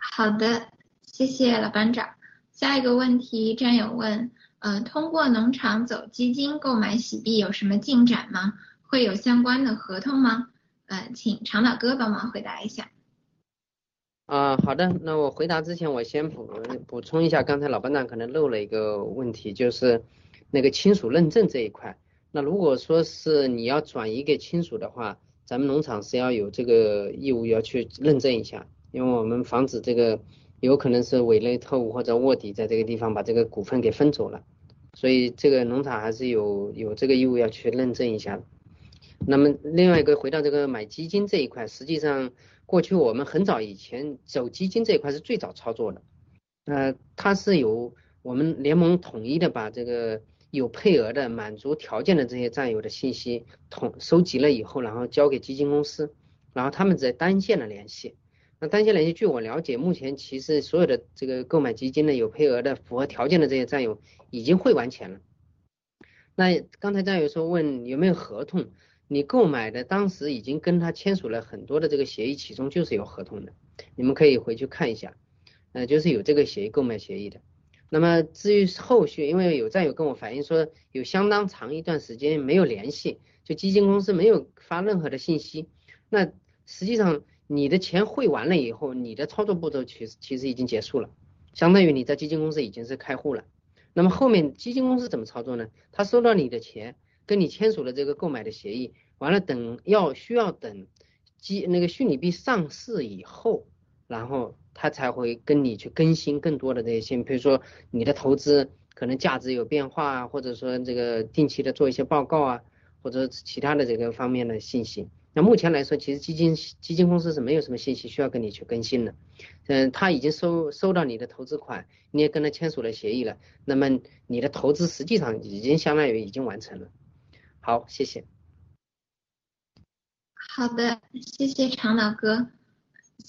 好的，谢谢老班长。下一个问题，战友问，呃，通过农场走基金购买洗币有什么进展吗？会有相关的合同吗？呃，请长岛哥帮忙回答一下。啊，好的，那我回答之前，我先补补充一下，刚才老班长可能漏了一个问题，就是那个亲属认证这一块。那如果说是你要转移给亲属的话，咱们农场是要有这个义务要去认证一下，因为我们防止这个有可能是伪类特务或者卧底在这个地方把这个股份给分走了，所以这个农场还是有有这个义务要去认证一下。那么另外一个回到这个买基金这一块，实际上过去我们很早以前走基金这一块是最早操作的，呃，它是由我们联盟统一的把这个。有配额的、满足条件的这些战友的信息统收集了以后，然后交给基金公司，然后他们在单线的联系。那单线联系，据我了解，目前其实所有的这个购买基金的有配额的、符合条件的这些战友已经汇完钱了。那刚才战友说问有没有合同，你购买的当时已经跟他签署了很多的这个协议，其中就是有合同的，你们可以回去看一下，呃，就是有这个协议购买协议的。那么至于后续，因为有战友跟我反映说，有相当长一段时间没有联系，就基金公司没有发任何的信息。那实际上你的钱汇完了以后，你的操作步骤其实其实已经结束了，相当于你在基金公司已经是开户了。那么后面基金公司怎么操作呢？他收到你的钱，跟你签署了这个购买的协议，完了等要需要等基那个虚拟币上市以后，然后。他才会跟你去更新更多的这些信，比如说你的投资可能价值有变化啊，或者说这个定期的做一些报告啊，或者其他的这个方面的信息。那目前来说，其实基金基金公司是没有什么信息需要跟你去更新的。嗯，他已经收收到你的投资款，你也跟他签署了协议了，那么你的投资实际上已经相当于已经完成了。好，谢谢。好的，谢谢常老哥。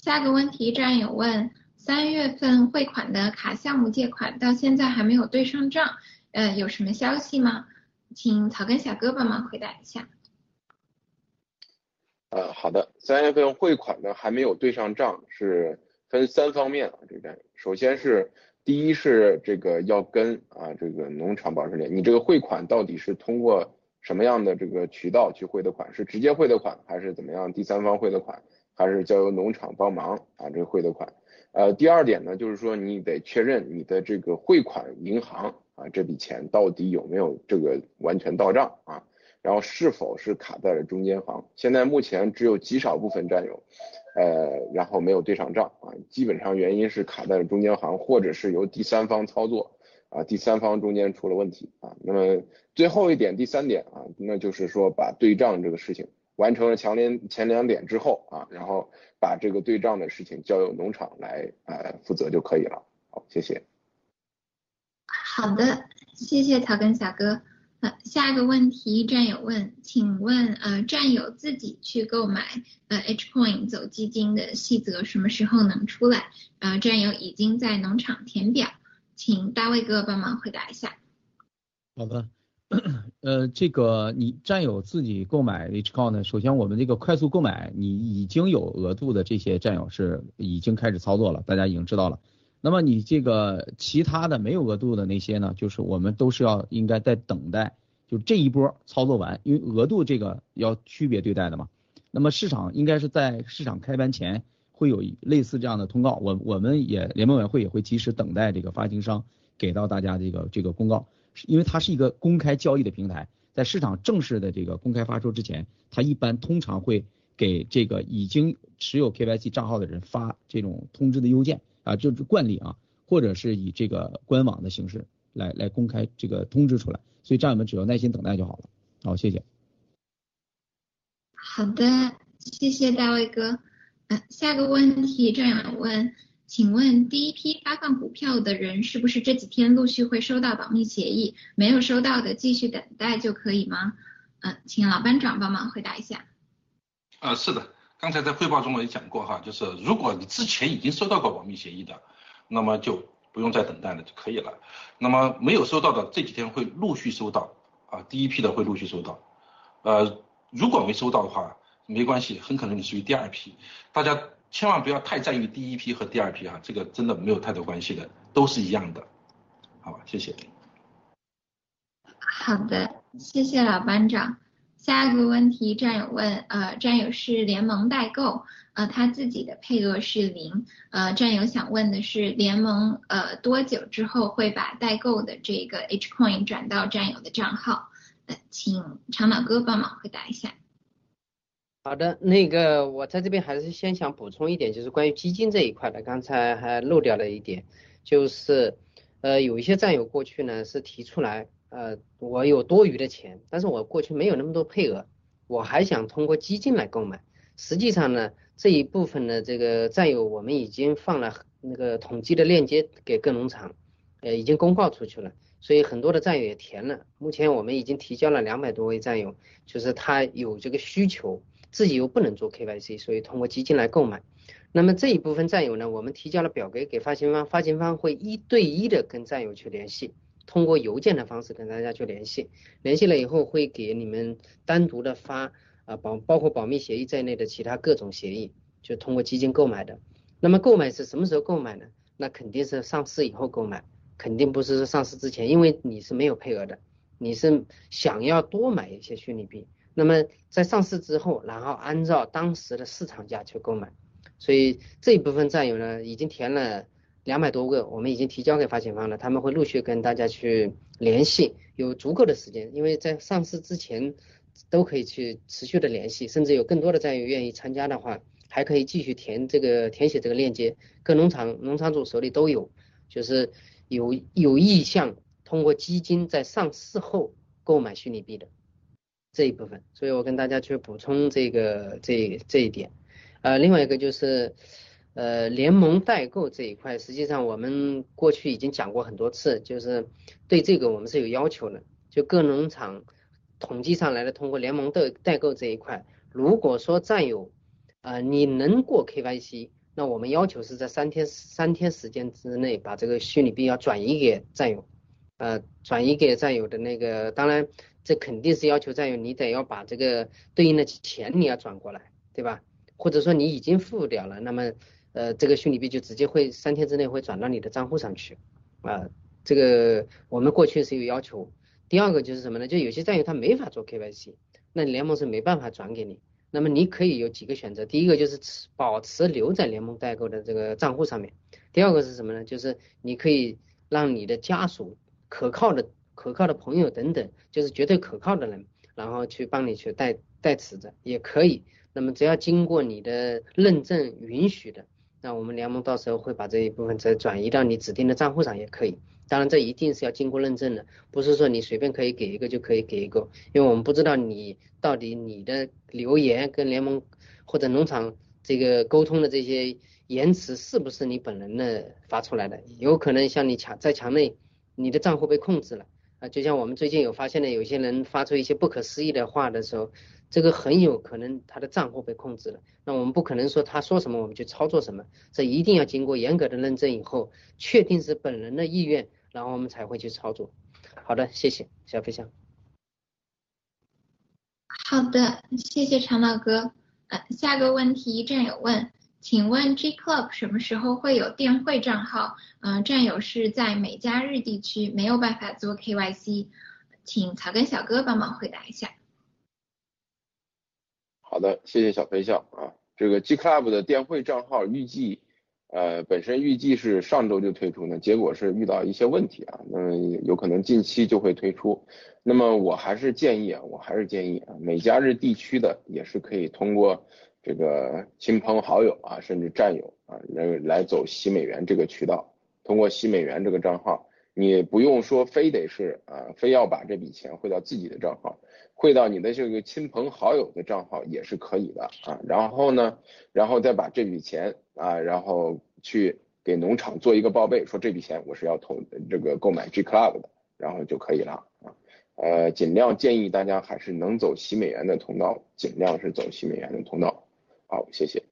下个问题，战友问：三月份汇款的卡项目借款到现在还没有对上账，呃，有什么消息吗？请草根小哥帮忙回答一下。呃，好的，三月份汇款的还没有对上账，是分三方面啊，这边首先是第一是这个要跟啊这个农场保持联你这个汇款到底是通过什么样的这个渠道去汇的款？是直接汇的款还是怎么样？第三方汇的款？还是交由农场帮忙啊，这汇的款。呃，第二点呢，就是说你得确认你的这个汇款银行啊，这笔钱到底有没有这个完全到账啊，然后是否是卡在了中间行。现在目前只有极少部分战友，呃，然后没有对上账啊，基本上原因是卡在了中间行，或者是由第三方操作啊，第三方中间出了问题啊。那么最后一点，第三点啊，那就是说把对账这个事情。完成了强连前两点之后啊，然后把这个对账的事情交由农场来呃负责就可以了。好，谢谢。好的，谢谢草根小哥。呃，下一个问题，战友问，请问呃，战友自己去购买呃 H Coin 走基金的细则什么时候能出来？呃，战友已经在农场填表，请大卫哥帮忙回答一下。好的。(clears throat) 呃，这个你战友自己购买 H 高呢？首先我们这个快速购买，你已经有额度的这些战友是已经开始操作了，大家已经知道了。那么你这个其他的没有额度的那些呢，就是我们都是要应该在等待，就这一波操作完，因为额度这个要区别对待的嘛。那么市场应该是在市场开盘前会有类似这样的通告，我我们也联盟委员会也会及时等待这个发行商给到大家这个这个公告。因为它是一个公开交易的平台，在市场正式的这个公开发售之前，它一般通常会给这个已经持有 KYC 账号的人发这种通知的邮件啊，就是惯例啊，或者是以这个官网的形式来来公开这个通知出来，所以战友们只要耐心等待就好了。好，谢谢。好的，谢谢大卫哥。呃，下个问题这样问，请问第一批发放股票的人是不是这几天陆续会收到保密协议？没有收到的继续等待就可以吗？嗯，请老班长帮忙回答一下。呃，是的，刚才在汇报中我也讲过哈，就是如果你之前已经收到过保密协议的，那么就不用再等待了就可以了。那么没有收到的这几天会陆续收到啊，第一批的会陆续收到。呃，如果没收到的话，没关系，很可能你属于第二批。大家千万不要太在意第一批和第二批啊，这个真的没有太多关系的，都是一样的。好吧，谢谢。好的，谢谢老班长。下一个问题，战友问，呃，战友是联盟代购，呃，他自己的配额是零，呃，战友想问的是，联盟呃多久之后会把代购的这个 H coin 转到战友的账号？呃，请长马哥帮忙回答一下。好的，那个我在这边还是先想补充一点，就是关于基金这一块的，刚才还漏掉了一点，就是呃有一些战友过去呢是提出来。呃，我有多余的钱，但是我过去没有那么多配额，我还想通过基金来购买。实际上呢，这一部分的这个战友，我们已经放了那个统计的链接给各农场，呃，已经公告出去了，所以很多的战友也填了。目前我们已经提交了两百多位战友，就是他有这个需求，自己又不能做 KYC，所以通过基金来购买。那么这一部分战友呢，我们提交了表格给发行方，发行方会一对一的跟战友去联系。通过邮件的方式跟大家去联系，联系了以后会给你们单独的发啊保包括保密协议在内的其他各种协议，就通过基金购买的。那么购买是什么时候购买呢？那肯定是上市以后购买，肯定不是上市之前，因为你是没有配额的，你是想要多买一些虚拟币，那么在上市之后，然后按照当时的市场价去购买。所以这一部分战友呢，已经填了。两百多个，我们已经提交给发行方了，他们会陆续跟大家去联系，有足够的时间，因为在上市之前都可以去持续的联系，甚至有更多的战友愿意参加的话，还可以继续填这个填写这个链接，各农场农场主手里都有，就是有有意向通过基金在上市后购买虚拟币的这一部分，所以我跟大家去补充这个这这一点，呃，另外一个就是。呃，联盟代购这一块，实际上我们过去已经讲过很多次，就是对这个我们是有要求的。就各农场统计上来的，通过联盟的代购这一块，如果说占有，呃，你能过 KYC，那我们要求是在三天三天时间之内把这个虚拟币要转移给占有，呃，转移给占有的那个，当然这肯定是要求在于你得要把这个对应的钱你要转过来，对吧？或者说你已经付掉了，那么。呃，这个虚拟币就直接会三天之内会转到你的账户上去，啊，这个我们过去是有要求。第二个就是什么呢？就有些战友他没法做 KYC，那联盟是没办法转给你。那么你可以有几个选择，第一个就是持保持留在联盟代购的这个账户上面。第二个是什么呢？就是你可以让你的家属、可靠的、可靠的朋友等等，就是绝对可靠的人，然后去帮你去代代持着也可以。那么只要经过你的认证允许的。那我们联盟到时候会把这一部分再转移到你指定的账户上也可以，当然这一定是要经过认证的，不是说你随便可以给一个就可以给一个，因为我们不知道你到底你的留言跟联盟或者农场这个沟通的这些言辞是不是你本人的发出来的，有可能像你墙在墙内，你的账户被控制了啊，就像我们最近有发现的，有些人发出一些不可思议的话的时候。这个很有可能他的账户被控制了，那我们不可能说他说什么我们就操作什么，这一定要经过严格的认证以后，确定是本人的意愿，然后我们才会去操作。好的，谢谢小飞象。好的，谢谢长老哥。呃，下个问题战友问，请问 G Club 什么时候会有电汇账号？嗯，战友是在美加日地区没有办法做 KYC，请草根小哥帮忙回答一下。好的，谢谢小飞象啊。这个 G Club 的电汇账号预计，呃，本身预计是上周就推出呢，结果是遇到一些问题啊，那有可能近期就会推出。那么我还是建议啊，我还是建议啊，美加日地区的也是可以通过这个亲朋好友啊，甚至战友啊，来来走洗美元这个渠道，通过洗美元这个账号，你不用说非得是啊，非要把这笔钱汇到自己的账号。汇到你的这个亲朋好友的账号也是可以的啊。然后呢，然后再把这笔钱啊，然后去给农场做一个报备，说这笔钱我是要投这个购买 G Club 的，然后就可以了啊。呃，尽量建议大家还是能走洗美元的通道，尽量是走洗美元的通道。好，谢谢。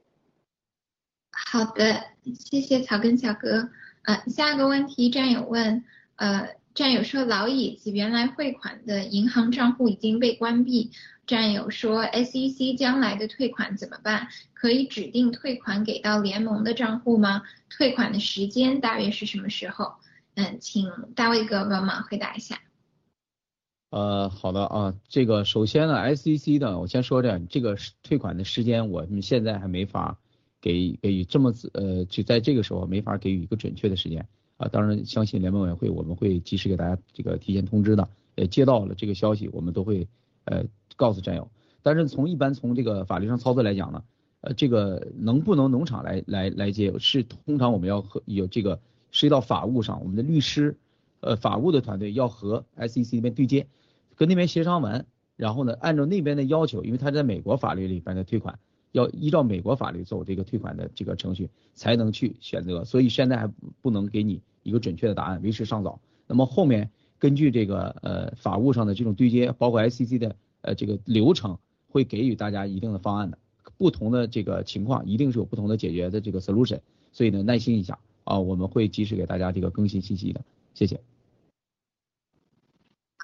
好的，谢谢草根小哥。呃，下一个问题，战友问，呃，战友说老椅子原来汇款的银行账户已经被关闭，战友说 SEC 将来的退款怎么办？可以指定退款给到联盟的账户吗？退款的时间大约是什么时候？嗯，请大卫哥帮忙回答一下。呃，好的啊，这个首先呢，SEC 的，我先说这，这个退款的时间，我们现在还没法给给予这么呃，就在这个时候没法给予一个准确的时间啊。当然，相信联盟委员会我们会及时给大家这个提前通知的，呃，接到了这个消息，我们都会呃告诉战友。但是从一般从这个法律上操作来讲呢，呃，这个能不能农场来来来接，是通常我们要和有这个涉及到法务上，我们的律师呃法务的团队要和 SEC 那边对接。跟那边协商完，然后呢，按照那边的要求，因为他在美国法律里边的退款，要依照美国法律走这个退款的这个程序，才能去选择，所以现在还不能给你一个准确的答案，为时尚早。那么后面根据这个呃法务上的这种对接，包括 SEC 的呃这个流程，会给予大家一定的方案的。不同的这个情况，一定是有不同的解决的这个 solution，所以呢，耐心一下啊，我们会及时给大家这个更新信息的，谢谢。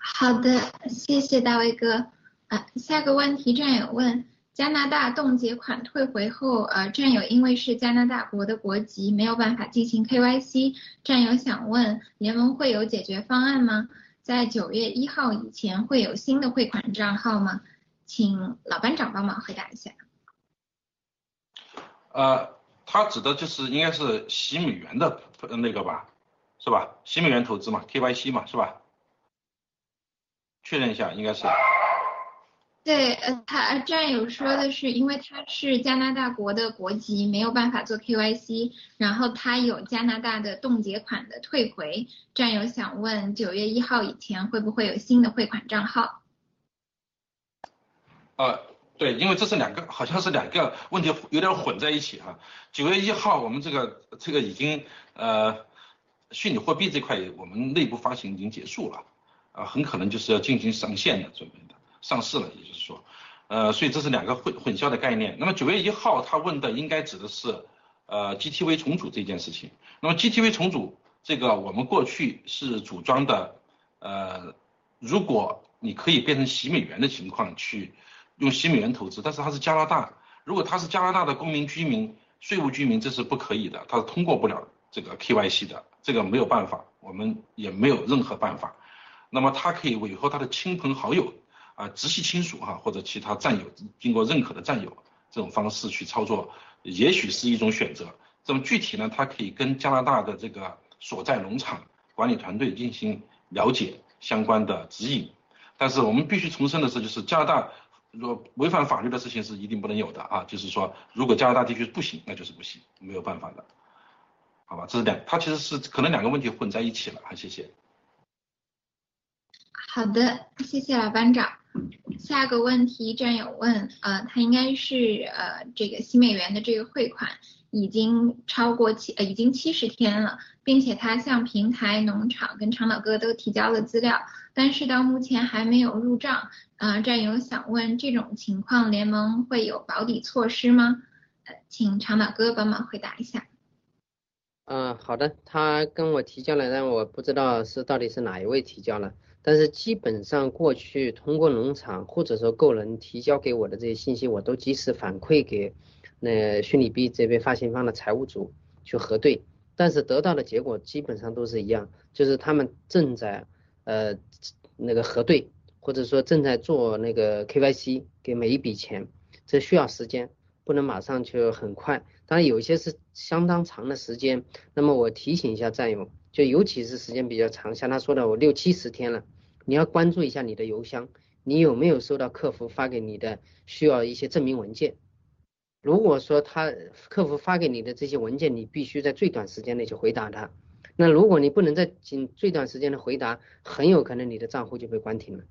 好的，谢谢大卫哥。啊，下个问题战友问：加拿大冻结款退回后，呃，战友因为是加拿大国的国籍，没有办法进行 KYC。战友想问，联盟会有解决方案吗？在九月一号以前会有新的汇款账号吗？请老班长帮忙回答一下。呃，他指的就是应该是洗美元的那个吧，是吧？洗美元投资嘛，KYC 嘛，是吧？确认一下，应该是。对，呃，他战友说的是，因为他是加拿大国的国籍，没有办法做 KYC，然后他有加拿大的冻结款的退回。战友想问，九月一号以前会不会有新的汇款账号？呃，对，因为这是两个，好像是两个问题有点混在一起哈。九月一号，我们这个这个已经呃，虚拟货币这块我们内部发行已经结束了。啊，很可能就是要进行上线的准备的，上市了，也就是说，呃，所以这是两个混混淆的概念。那么九月一号他问的应该指的是，呃，GTV 重组这件事情。那么 GTV 重组这个我们过去是主张的，呃，如果你可以变成洗美元的情况去用洗美元投资，但是他是加拿大，如果他是加拿大的公民居民、税务居民，这是不可以的，他是通过不了这个 KYC 的，这个没有办法，我们也没有任何办法。那么他可以委托他的亲朋好友啊，直系亲属哈，或者其他战友经过认可的战友这种方式去操作，也许是一种选择。这么具体呢，他可以跟加拿大的这个所在农场管理团队进行了解相关的指引。但是我们必须重申的是，就是加拿大若违反法律的事情是一定不能有的啊。就是说，如果加拿大地区不行，那就是不行，没有办法的，好吧？这是两，他其实是可能两个问题混在一起了啊。谢谢。好的，谢谢老班长。下个问题，战友问，呃，他应该是呃这个新美元的这个汇款已经超过七呃已经七十天了，并且他向平台、农场跟长岛哥都提交了资料，但是到目前还没有入账。呃，战友想问，这种情况联盟会有保底措施吗？呃，请长岛哥帮忙回答一下。嗯，好的，他跟我提交了，但我不知道是到底是哪一位提交了。但是基本上过去通过农场或者说个人提交给我的这些信息，我都及时反馈给那虚拟币这边发行方的财务组去核对，但是得到的结果基本上都是一样，就是他们正在呃那个核对，或者说正在做那个 KYC 给每一笔钱，这需要时间，不能马上就很快，当然有一些是相当长的时间。那么我提醒一下战友，就尤其是时间比较长，像他说的，我六七十天了。你要关注一下你的邮箱，你有没有收到客服发给你的需要一些证明文件？如果说他客服发给你的这些文件，你必须在最短时间内去回答他。那如果你不能在仅最短时间的回答，很有可能你的账户就被关停了。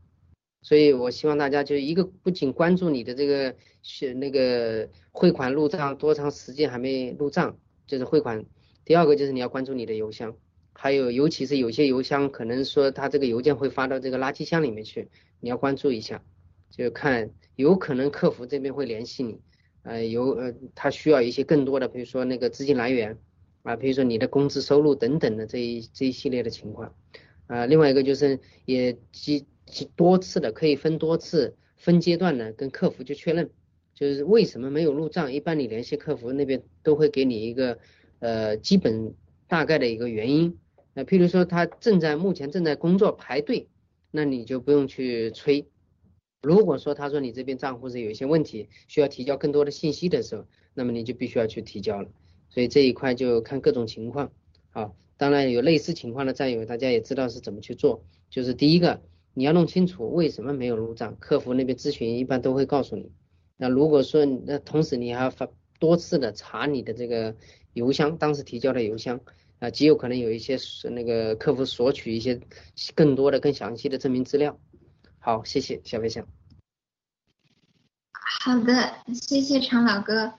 所以我希望大家就一个不仅关注你的这个是那个汇款入账多长时间还没入账，就是汇款。第二个就是你要关注你的邮箱，还有尤其是有些邮箱可能说他这个邮件会发到这个垃圾箱里面去，你要关注一下，就看有可能客服这边会联系你，呃有呃他需要一些更多的，比如说那个资金来源啊，比如说你的工资收入等等的这一这一系列的情况，啊另外一个就是也几几多次的可以分多次分阶段的跟客服去确认，就是为什么没有入账，一般你联系客服那边都会给你一个。呃，基本大概的一个原因，那譬如说他正在目前正在工作排队，那你就不用去催。如果说他说你这边账户是有一些问题，需要提交更多的信息的时候，那么你就必须要去提交了。所以这一块就看各种情况。好，当然有类似情况的战友，大家也知道是怎么去做。就是第一个，你要弄清楚为什么没有入账，客服那边咨询一般都会告诉你。那如果说那同时你还要发多次的查你的这个。邮箱当时提交的邮箱啊，极有可能有一些是那个客服索取一些更多的、更详细的证明资料。好，谢谢小飞象。好的，谢谢常老哥。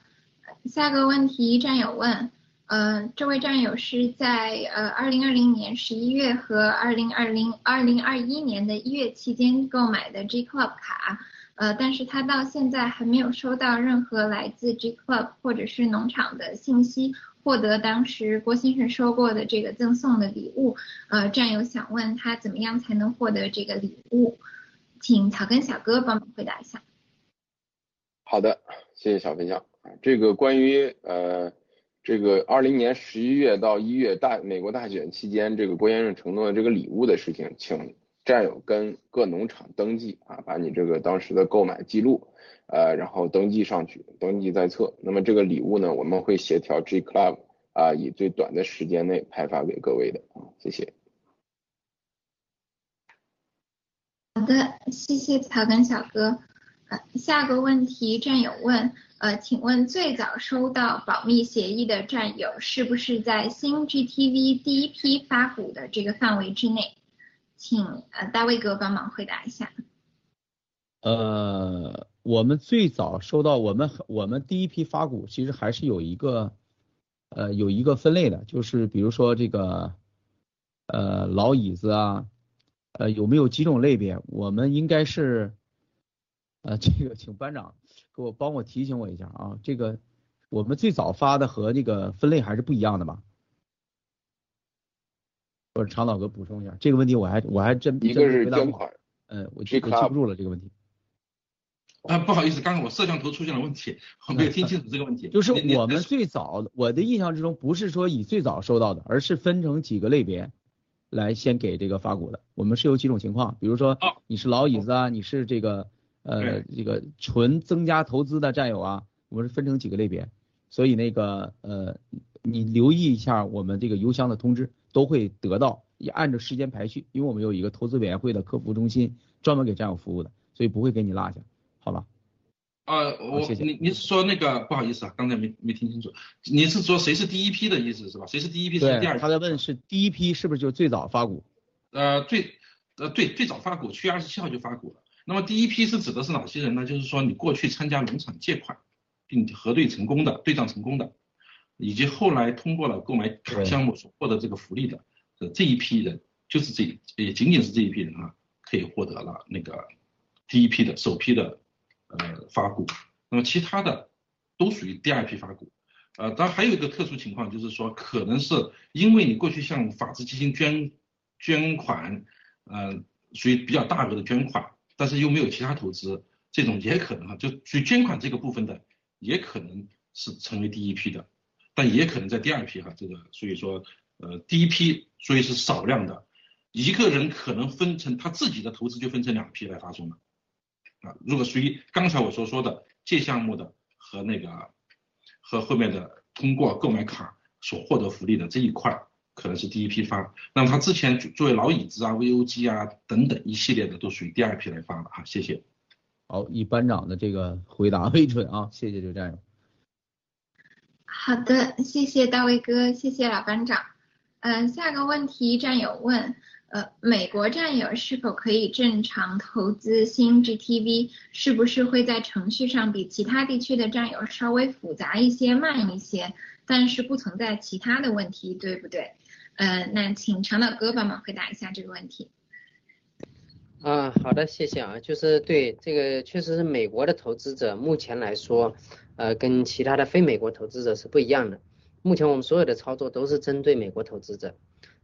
下个问题，战友问，呃，这位战友是在呃二零二零年十一月和二零二零二零二一年的一月期间购买的 G Club 卡。呃，但是他到现在还没有收到任何来自 G Club 或者是农场的信息，获得当时郭先生说过的这个赠送的礼物。呃，战友想问他怎么样才能获得这个礼物，请草根小哥帮忙回答一下。好的，谢谢小分享啊。这个关于呃这个二零年十一月到一月大美国大选期间这个郭先生承诺的这个礼物的事情，请。战友跟各农场登记啊，把你这个当时的购买记录，呃，然后登记上去，登记在册。那么这个礼物呢，我们会协调 G Club 啊，以最短的时间内派发给各位的啊，谢谢。好的，谢谢草根小哥。呃，下个问题，战友问，呃，请问最早收到保密协议的战友是不是在新 GTV 第一批发股的这个范围之内？请呃大卫哥帮忙回答一下。呃，我们最早收到我们我们第一批发股，其实还是有一个呃有一个分类的，就是比如说这个呃老椅子啊，呃有没有几种类别？我们应该是呃这个请班长给我帮我提醒我一下啊，这个我们最早发的和那个分类还是不一样的吧？或者常老哥补充一下这个问题，我还我还真一个是捐款，嗯，我记我记不住了这个问题。啊，不好意思，刚刚我摄像头出现了问题，我没有听清楚这个问题。就是我们最早，我的印象之中不是说以最早收到的，而是分成几个类别来先给这个发股的。我们是有几种情况，比如说你是老椅子啊，你是这个呃这个纯增加投资的战友啊，我们是分成几个类别，所以那个呃你留意一下我们这个邮箱的通知。都会得到，也按照时间排序，因为我们有一个投资委员会的客服中心，专门给战友服务的，所以不会给你落下，好吧？啊，我你你是说那个不好意思啊，刚才没没听清楚，你是说谁是第一批的意思是吧？谁是第一批？是第二批？他在问是第一批是不是就最早发股？呃，最呃对最早发股，七月二十七号就发股了。那么第一批是指的是哪些人呢？就是说你过去参加农场借款并核对成功的，对账成功的。以及后来通过了购买卡项目所获得这个福利的这一批人，就是这也仅仅是这一批人啊，可以获得了那个第一批的首批的呃发股，那么其他的都属于第二批发股，呃，当然还有一个特殊情况就是说，可能是因为你过去向法治基金捐捐款，呃，属于比较大额的捐款，但是又没有其他投资，这种也可能哈，就属于捐款这个部分的，也可能是成为第一批的。但也可能在第二批哈，这个所以说，呃，第一批所以是少量的，一个人可能分成他自己的投资就分成两批来发送的，啊，如果属于刚才我所说的借项目的和那个和后面的通过购买卡所获得福利的这一块，可能是第一批发，那么他之前作为老椅子啊、VOG 啊等等一系列的都属于第二批来发了哈，谢谢。好，以班长的这个回答为准啊，谢谢刘战友。好的，谢谢大卫哥，谢谢老班长。嗯，下个问题战友问，呃，美国战友是否可以正常投资新 GTV？是不是会在程序上比其他地区的战友稍微复杂一些、慢一些？但是不存在其他的问题，对不对？呃，那请长岛哥帮忙回答一下这个问题。啊，好的，谢谢啊。就是对这个，确实是美国的投资者目前来说，呃，跟其他的非美国投资者是不一样的。目前我们所有的操作都是针对美国投资者，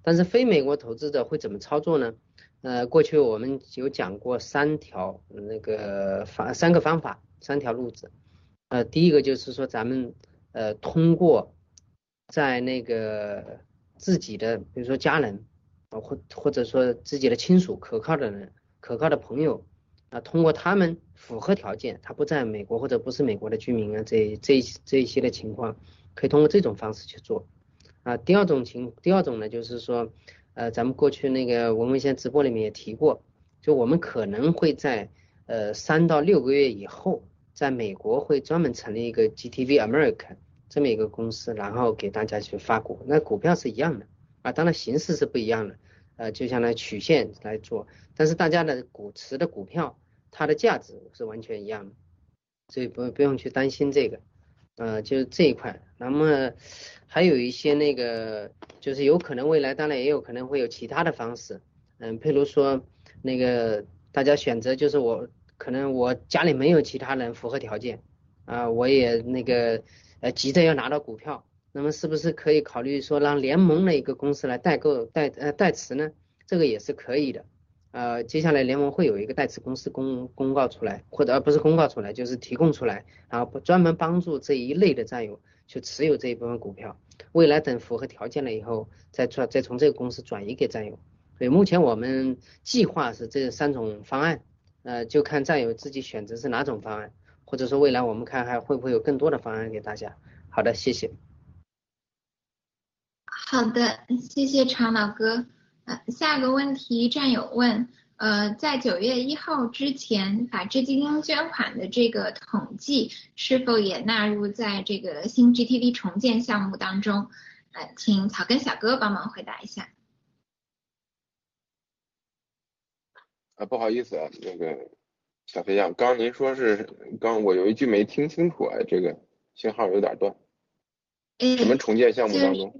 但是非美国投资者会怎么操作呢？呃，过去我们有讲过三条那个方三个方法，三条路子。呃，第一个就是说咱们呃通过在那个自己的，比如说家人，或或者说自己的亲属可靠的人。可靠的朋友啊，通过他们符合条件，他不在美国或者不是美国的居民啊，这这这一些的情况，可以通过这种方式去做啊。第二种情，第二种呢，就是说，呃，咱们过去那个文文先直播里面也提过，就我们可能会在呃三到六个月以后，在美国会专门成立一个 GTV America 这么一个公司，然后给大家去发股，那股票是一样的啊，当然形式是不一样的。呃，就像那曲线来做，但是大家的股持的股票，它的价值是完全一样的，所以不不用去担心这个，呃，就是这一块。那么还有一些那个，就是有可能未来当然也有可能会有其他的方式，嗯，譬如说那个大家选择就是我可能我家里没有其他人符合条件，啊，我也那个呃急着要拿到股票。那么是不是可以考虑说让联盟的一个公司来代购代呃代持呢？这个也是可以的。呃，接下来联盟会有一个代持公司公公告出来，或者而不是公告出来，就是提供出来，然后专门帮助这一类的战友去持有这一部分股票。未来等符合条件了以后，再转再从这个公司转移给战友。所以目前我们计划是这三种方案，呃，就看战友自己选择是哪种方案，或者说未来我们看还会不会有更多的方案给大家。好的，谢谢。好的，谢谢常老哥。呃，下个问题战友问，呃，在九月一号之前，法治基金捐款的这个统计是否也纳入在这个新 GTV 重建项目当中？呃，请草根小哥帮忙回答一下。啊，不好意思啊，那个小飞象，刚您说是刚我有一句没听清楚啊，这个信号有点断。什么重建项目当中？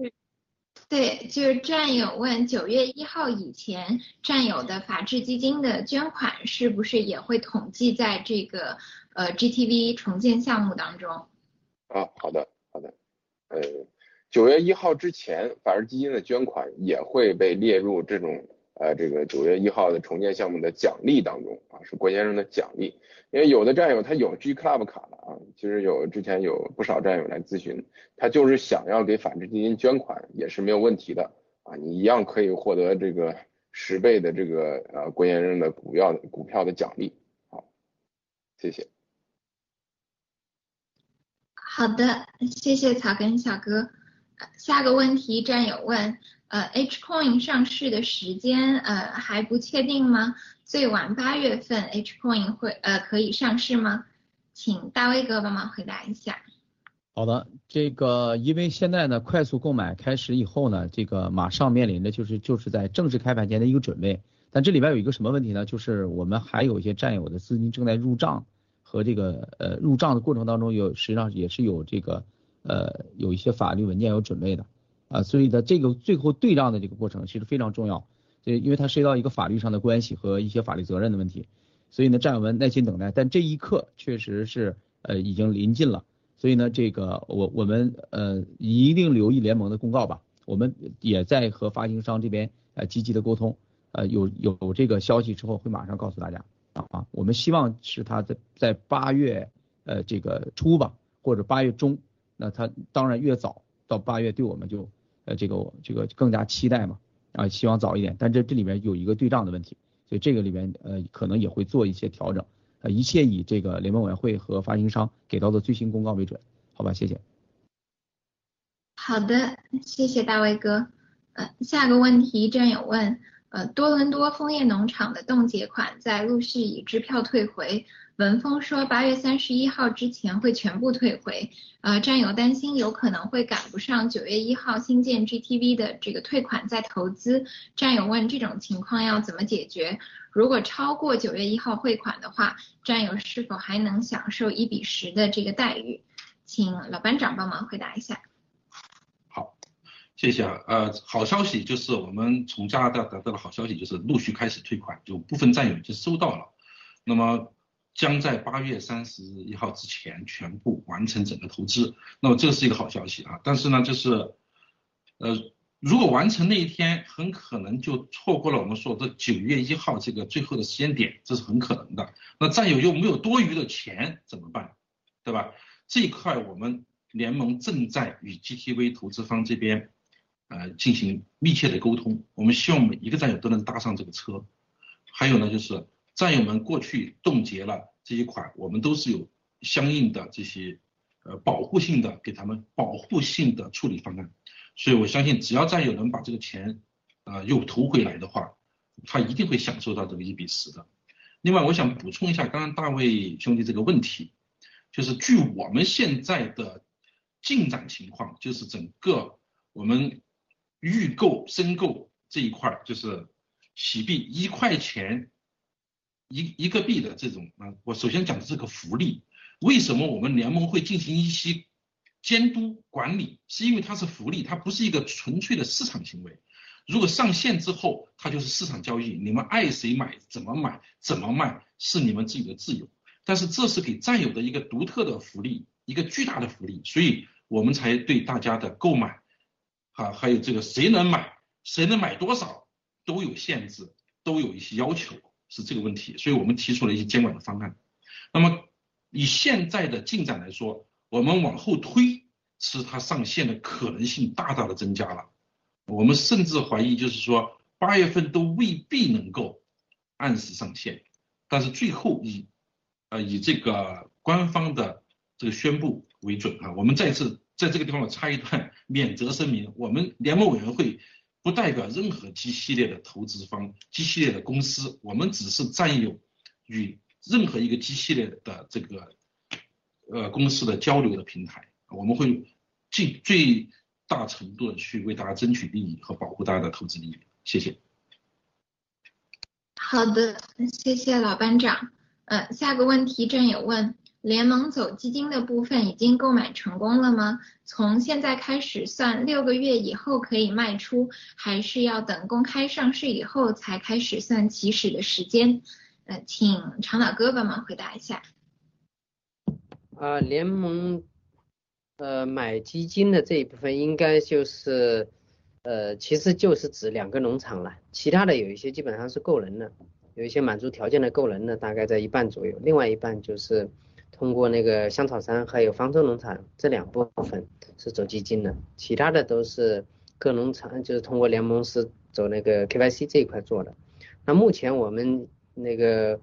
对，就是战友问九月一号以前战友的法治基金的捐款是不是也会统计在这个呃 GTV 重建项目当中？啊，好的，好的，呃，九月一号之前法治基金的捐款也会被列入这种。呃，这个九月一号的重建项目的奖励当中啊，是郭先生的奖励。因为有的战友他有 G Club 卡了啊，其实有之前有不少战友来咨询，他就是想要给法治基金捐款也是没有问题的啊，你一样可以获得这个十倍的这个呃郭先生的股票股票的奖励。好，谢谢。好的，谢谢草根小哥。下个问题战友问。呃，H Coin 上市的时间呃还不确定吗？最晚八月份 H Coin 会呃可以上市吗？请大威哥帮忙回答一下。好的，这个因为现在呢快速购买开始以后呢，这个马上面临的就是就是在正式开盘前的一个准备。但这里边有一个什么问题呢？就是我们还有一些战友的资金正在入账和这个呃入账的过程当中有实际上也是有这个呃有一些法律文件要准备的。啊，所以呢，这个最后对账的这个过程其实非常重要，这因为它涉及到一个法律上的关系和一些法律责任的问题，所以呢，战友们耐心等待，但这一刻确实是呃已经临近了，所以呢，这个我我们呃一定留意联盟的公告吧，我们也在和发行商这边呃积极的沟通，呃有有这个消息之后会马上告诉大家。啊，我们希望是他在在八月呃这个初吧，或者八月中，那他当然越早到八月对我们就。呃，这个这个更加期待嘛，啊，希望早一点，但这这里面有一个对账的问题，所以这个里面呃可能也会做一些调整，呃，一切以这个联盟委员会和发行商给到的最新公告为准，好吧，谢谢。好的，谢谢大卫哥。呃，下个问题战友问，呃，多伦多枫叶农场的冻结款在陆续以支票退回，文峰说八月三十一号之前会全部退回，呃，战友担心有可能会赶不上九月一号新建 GTV 的这个退款再投资，战友问这种情况要怎么解决？如果超过九月一号汇款的话，战友是否还能享受一比十的这个待遇？请老班长帮忙回答一下。好，谢谢啊。呃，好消息就是我们从加拿大得到的好消息就是陆续开始退款，有部分战友已经收到了，那么将在八月三十一号之前全部完成整个投资。那么这是一个好消息啊，但是呢，就是呃。如果完成那一天，很可能就错过了我们说的九月一号这个最后的时间点，这是很可能的。那战友又没有多余的钱怎么办？对吧？这一块我们联盟正在与 GTV 投资方这边呃进行密切的沟通，我们希望每一个战友都能搭上这个车。还有呢，就是战友们过去冻结了这一款，我们都是有相应的这些呃保护性的给他们保护性的处理方案。所以我相信，只要战友能把这个钱，呃，又投回来的话，他一定会享受到这个一比十的。另外，我想补充一下刚刚大卫兄弟这个问题，就是据我们现在的进展情况，就是整个我们预购申购这一块，就是洗币一块钱一一个币的这种啊，我首先讲的这个福利，为什么我们联盟会进行一些？监督管理是因为它是福利，它不是一个纯粹的市场行为。如果上线之后，它就是市场交易，你们爱谁买怎么买怎么卖是你们自己的自由。但是这是给战友的一个独特的福利，一个巨大的福利，所以我们才对大家的购买，啊，还有这个谁能买，谁能买多少都有限制，都有一些要求，是这个问题。所以我们提出了一些监管的方案。那么以现在的进展来说，我们往后推，是它上线的可能性大大的增加了。我们甚至怀疑，就是说八月份都未必能够按时上线。但是最后以呃以这个官方的这个宣布为准啊。我们再次在这个地方我插一段免责声明：我们联盟委员会不代表任何 G 系列的投资方、G 系列的公司，我们只是占有与任何一个 G 系列的这个。呃，公司的交流的平台，我们会尽最大程度的去为大家争取利益和保护大家的投资利益。谢谢。好的，谢谢老班长。呃，下个问题战友问：联盟走基金的部分已经购买成功了吗？从现在开始算六个月以后可以卖出，还是要等公开上市以后才开始算起始的时间？呃，请长岛哥帮忙回答一下。啊，联盟，呃，买基金的这一部分应该就是，呃，其实就是指两个农场了，其他的有一些基本上是够人的，有一些满足条件的够人的，大概在一半左右，另外一半就是通过那个香草山还有方舟农场这两部分是走基金的，其他的都是各农场就是通过联盟是走那个 KYC 这一块做的，那目前我们那个。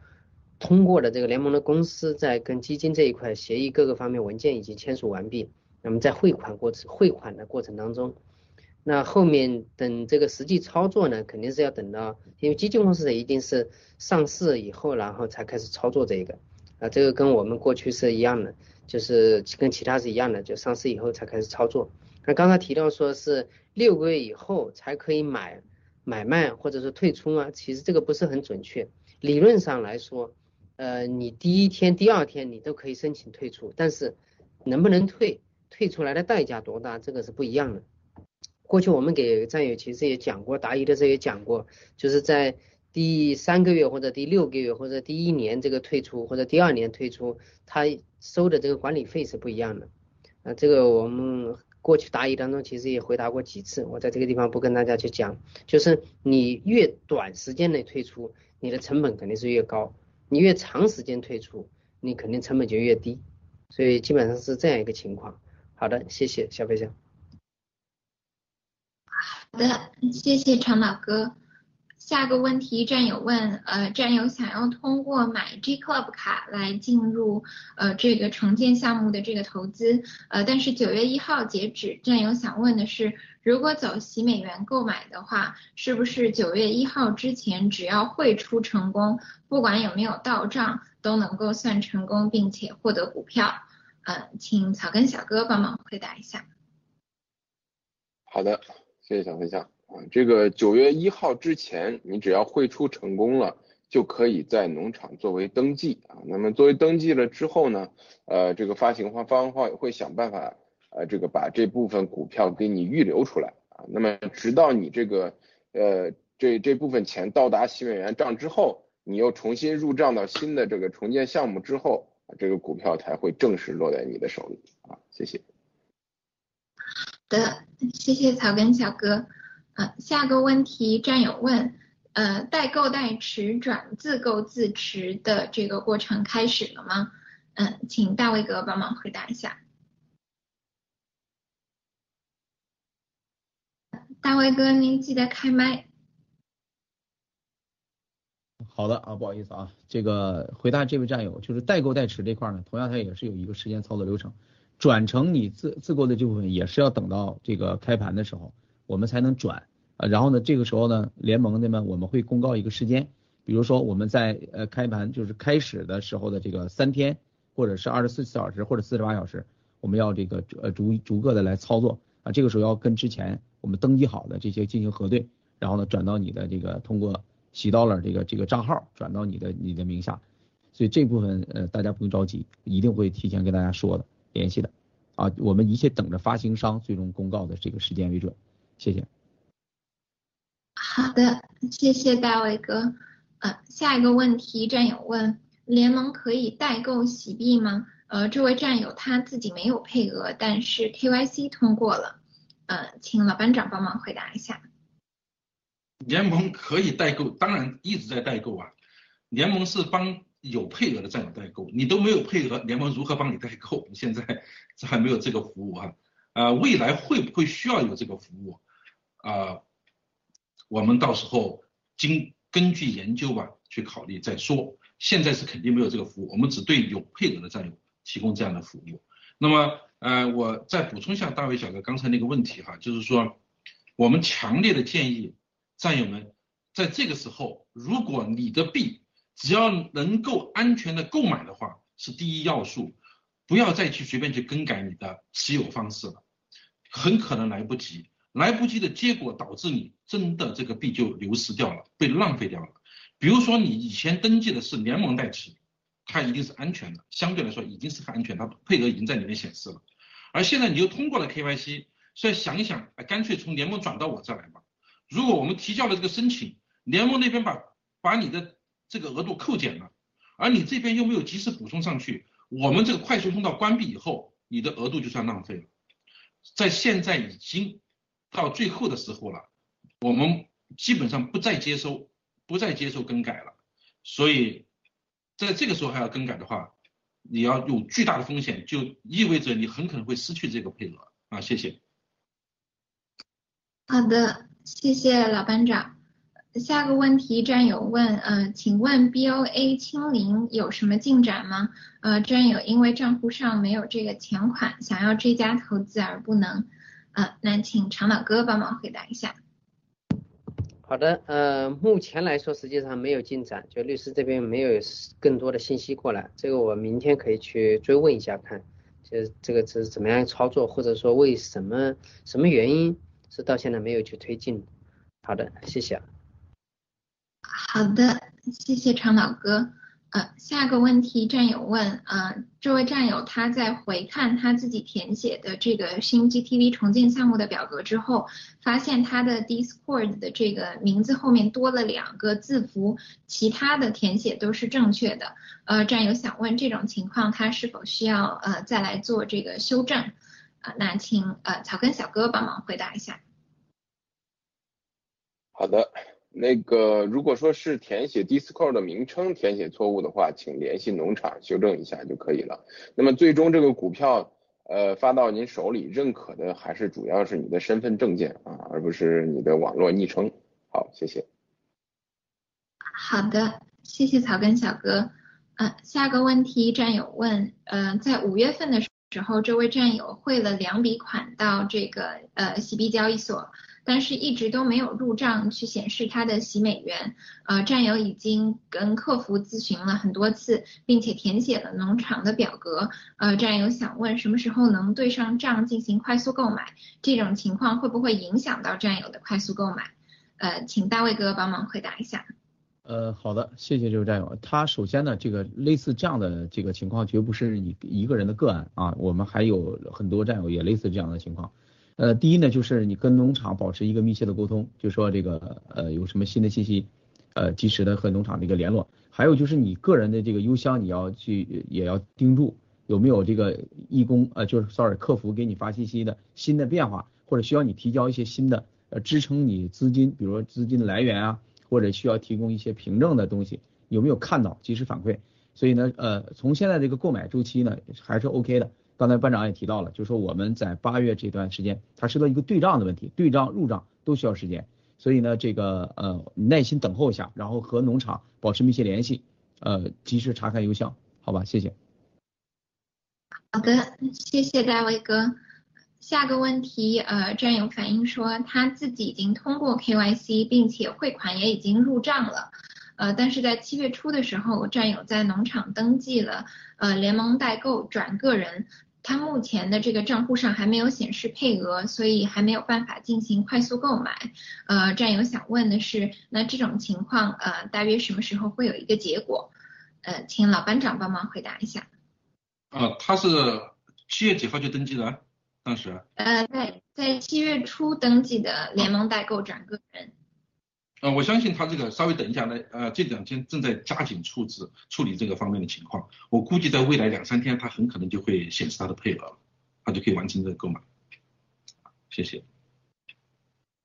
通过的这个联盟的公司在跟基金这一块协议各个方面文件已经签署完毕，那么在汇款过程汇款的过程当中，那后面等这个实际操作呢，肯定是要等到，因为基金公司的一定是上市以后，然后才开始操作这个，啊，这个跟我们过去是一样的，就是跟其他是一样的，就上市以后才开始操作。那刚才提到说是六个月以后才可以买买卖或者说退出啊，其实这个不是很准确，理论上来说。呃，你第一天、第二天你都可以申请退出，但是能不能退，退出来的代价多大，这个是不一样的。过去我们给战友其实也讲过，答疑的时候也讲过，就是在第三个月或者第六个月或者第一年这个退出或者第二年退出，他收的这个管理费是不一样的。啊，这个我们过去答疑当中其实也回答过几次，我在这个地方不跟大家去讲，就是你越短时间内退出，你的成本肯定是越高。你越长时间退出，你肯定成本就越低，所以基本上是这样一个情况。好的，谢谢小飞象。好的，谢谢常老哥。下个问题，战友问，呃，战友想要通过买 G Club 卡来进入呃这个重建项目的这个投资，呃，但是九月一号截止，战友想问的是，如果走洗美元购买的话，是不是九月一号之前只要汇出成功，不管有没有到账，都能够算成功，并且获得股票？呃，请草根小哥帮忙回答一下。好的，谢谢小飞象啊。这个九月一号之前，你只要汇出成功了，就可以在农场作为登记啊。那么作为登记了之后呢，呃，这个发行方方会会想办法，呃，这个把这部分股票给你预留出来啊。那么直到你这个呃这这部分钱到达新美元账之后，你又重新入账到新的这个重建项目之后，这个股票才会正式落在你的手里啊。谢谢。好的，谢谢草根小哥。呃，下个问题战友问，呃，代购代持转自购自持的这个过程开始了吗？嗯，请大卫哥帮忙回答一下。大卫哥，您记得开麦。好的啊，不好意思啊，这个回答这位战友，就是代购代持这块呢，同样它也是有一个时间操作流程。转成你自自购的这部分也是要等到这个开盘的时候，我们才能转啊。然后呢，这个时候呢，联盟的呢我们会公告一个时间，比如说我们在呃开盘就是开始的时候的这个三天，或者是二十四小时或者四十八小时，我们要这个呃逐逐个的来操作啊。这个时候要跟之前我们登记好的这些进行核对，然后呢转到你的这个通过喜到了这个这个账号转到你的你的名下，所以这部分呃大家不用着急，一定会提前跟大家说的。联系的，啊，我们一切等着发行商最终公告的这个时间为准，谢谢。好的，谢谢大卫哥。呃，下一个问题，战友问，联盟可以代购洗币吗？呃，这位战友他自己没有配额，但是 KYC 通过了。呃，请老班长帮忙回答一下。联盟可以代购，当然一直在代购啊。联盟是帮。有配额的战友代购，你都没有配额，联盟如何帮你代购？现在 (laughs) 这还没有这个服务啊，啊，未来会不会需要有这个服务？啊，我们到时候经根据研究吧去考虑再说。现在是肯定没有这个服务，我们只对有配额的战友提供这样的服务。那么，呃，我再补充一下大卫小哥刚才那个问题哈，就是说，我们强烈的建议战友们在这个时候，如果你的币只要能够安全的购买的话，是第一要素，不要再去随便去更改你的持有方式了，很可能来不及，来不及的结果导致你真的这个币就流失掉了，被浪费掉了。比如说你以前登记的是联盟代持，它一定是安全的，相对来说已经是很安全，它配额已经在里面显示了，而现在你又通过了 KYC，所以想一想，干脆从联盟转到我这来吧。如果我们提交了这个申请，联盟那边把把你的这个额度扣减了，而你这边又没有及时补充上去，我们这个快速通道关闭以后，你的额度就算浪费了。在现在已经到最后的时候了，我们基本上不再接收，不再接受更改了。所以在这个时候还要更改的话，你要有巨大的风险，就意味着你很可能会失去这个配额啊。谢谢。好的，谢谢老班长。下个问题，战友问，呃，请问 BOA 清零有什么进展吗？呃，战友因为账户上没有这个钱款，想要追加投资而不能，呃，那请长老哥帮忙回答一下。好的，呃，目前来说实际上没有进展，就律师这边没有更多的信息过来，这个我明天可以去追问一下看，就这个是怎么样操作，或者说为什么什么原因是到现在没有去推进。好的，谢谢。好的，谢谢长老哥。下个问题战友问，呃，这位战友他在回看他自己填写的这个新 GTV 重建项目的表格之后，发现他的 Discord 的这个名字后面多了两个字符，其他的填写都是正确的。呃，战友想问这种情况他是否需要呃再来做这个修正？啊，那请呃草根小哥帮忙回答一下。好的。那个，如果说是填写 Discord 的名称填写错误的话，请联系农场修正一下就可以了。那么最终这个股票呃发到您手里，认可的还是主要是你的身份证件啊，而不是你的网络昵称。好，谢谢。好的，谢谢草根小哥。嗯，下个问题战友问，呃，在五月份的时候，这位战友汇了两笔款到这个呃 CB 交易所。但是一直都没有入账去显示他的洗美元。呃，战友已经跟客服咨询了很多次，并且填写了农场的表格。呃，战友想问什么时候能对上账进行快速购买？这种情况会不会影响到战友的快速购买？呃，请大卫哥帮忙回答一下。呃，好的，谢谢这位战友。他首先呢，这个类似这样的这个情况，绝不是你一个人的个案啊，我们还有很多战友也类似这样的情况。呃，第一呢，就是你跟农场保持一个密切的沟通，就说这个呃有什么新的信息，呃及时的和农场的一个联络。还有就是你个人的这个邮箱，你要去也要盯住有没有这个义工呃就是 sorry 客服给你发信息的新的变化，或者需要你提交一些新的呃支撑你资金，比如说资金的来源啊。或者需要提供一些凭证的东西，有没有看到及时反馈？所以呢，呃，从现在这个购买周期呢，还是 OK 的。刚才班长也提到了，就说我们在八月这段时间，它涉及到一个对账的问题，对账入账都需要时间。所以呢，这个呃，耐心等候一下，然后和农场保持密切联系，呃，及时查看邮箱，好吧？谢谢。好的，谢谢大卫哥。下个问题，呃，战友反映说他自己已经通过 KYC，并且汇款也已经入账了，呃，但是在七月初的时候，战友在农场登记了呃联盟代购转个人，他目前的这个账户上还没有显示配额，所以还没有办法进行快速购买。呃，战友想问的是，那这种情况呃大约什么时候会有一个结果？呃，请老班长帮忙回答一下。啊，他是七月几号就登记的？当时，呃，在在七月初登记的联盟代购转个人，呃，我相信他这个稍微等一下呢，呃，这两天正在加紧处置处理这个方面的情况，我估计在未来两三天，他很可能就会显示他的配额，他就可以完成这个购买。谢谢。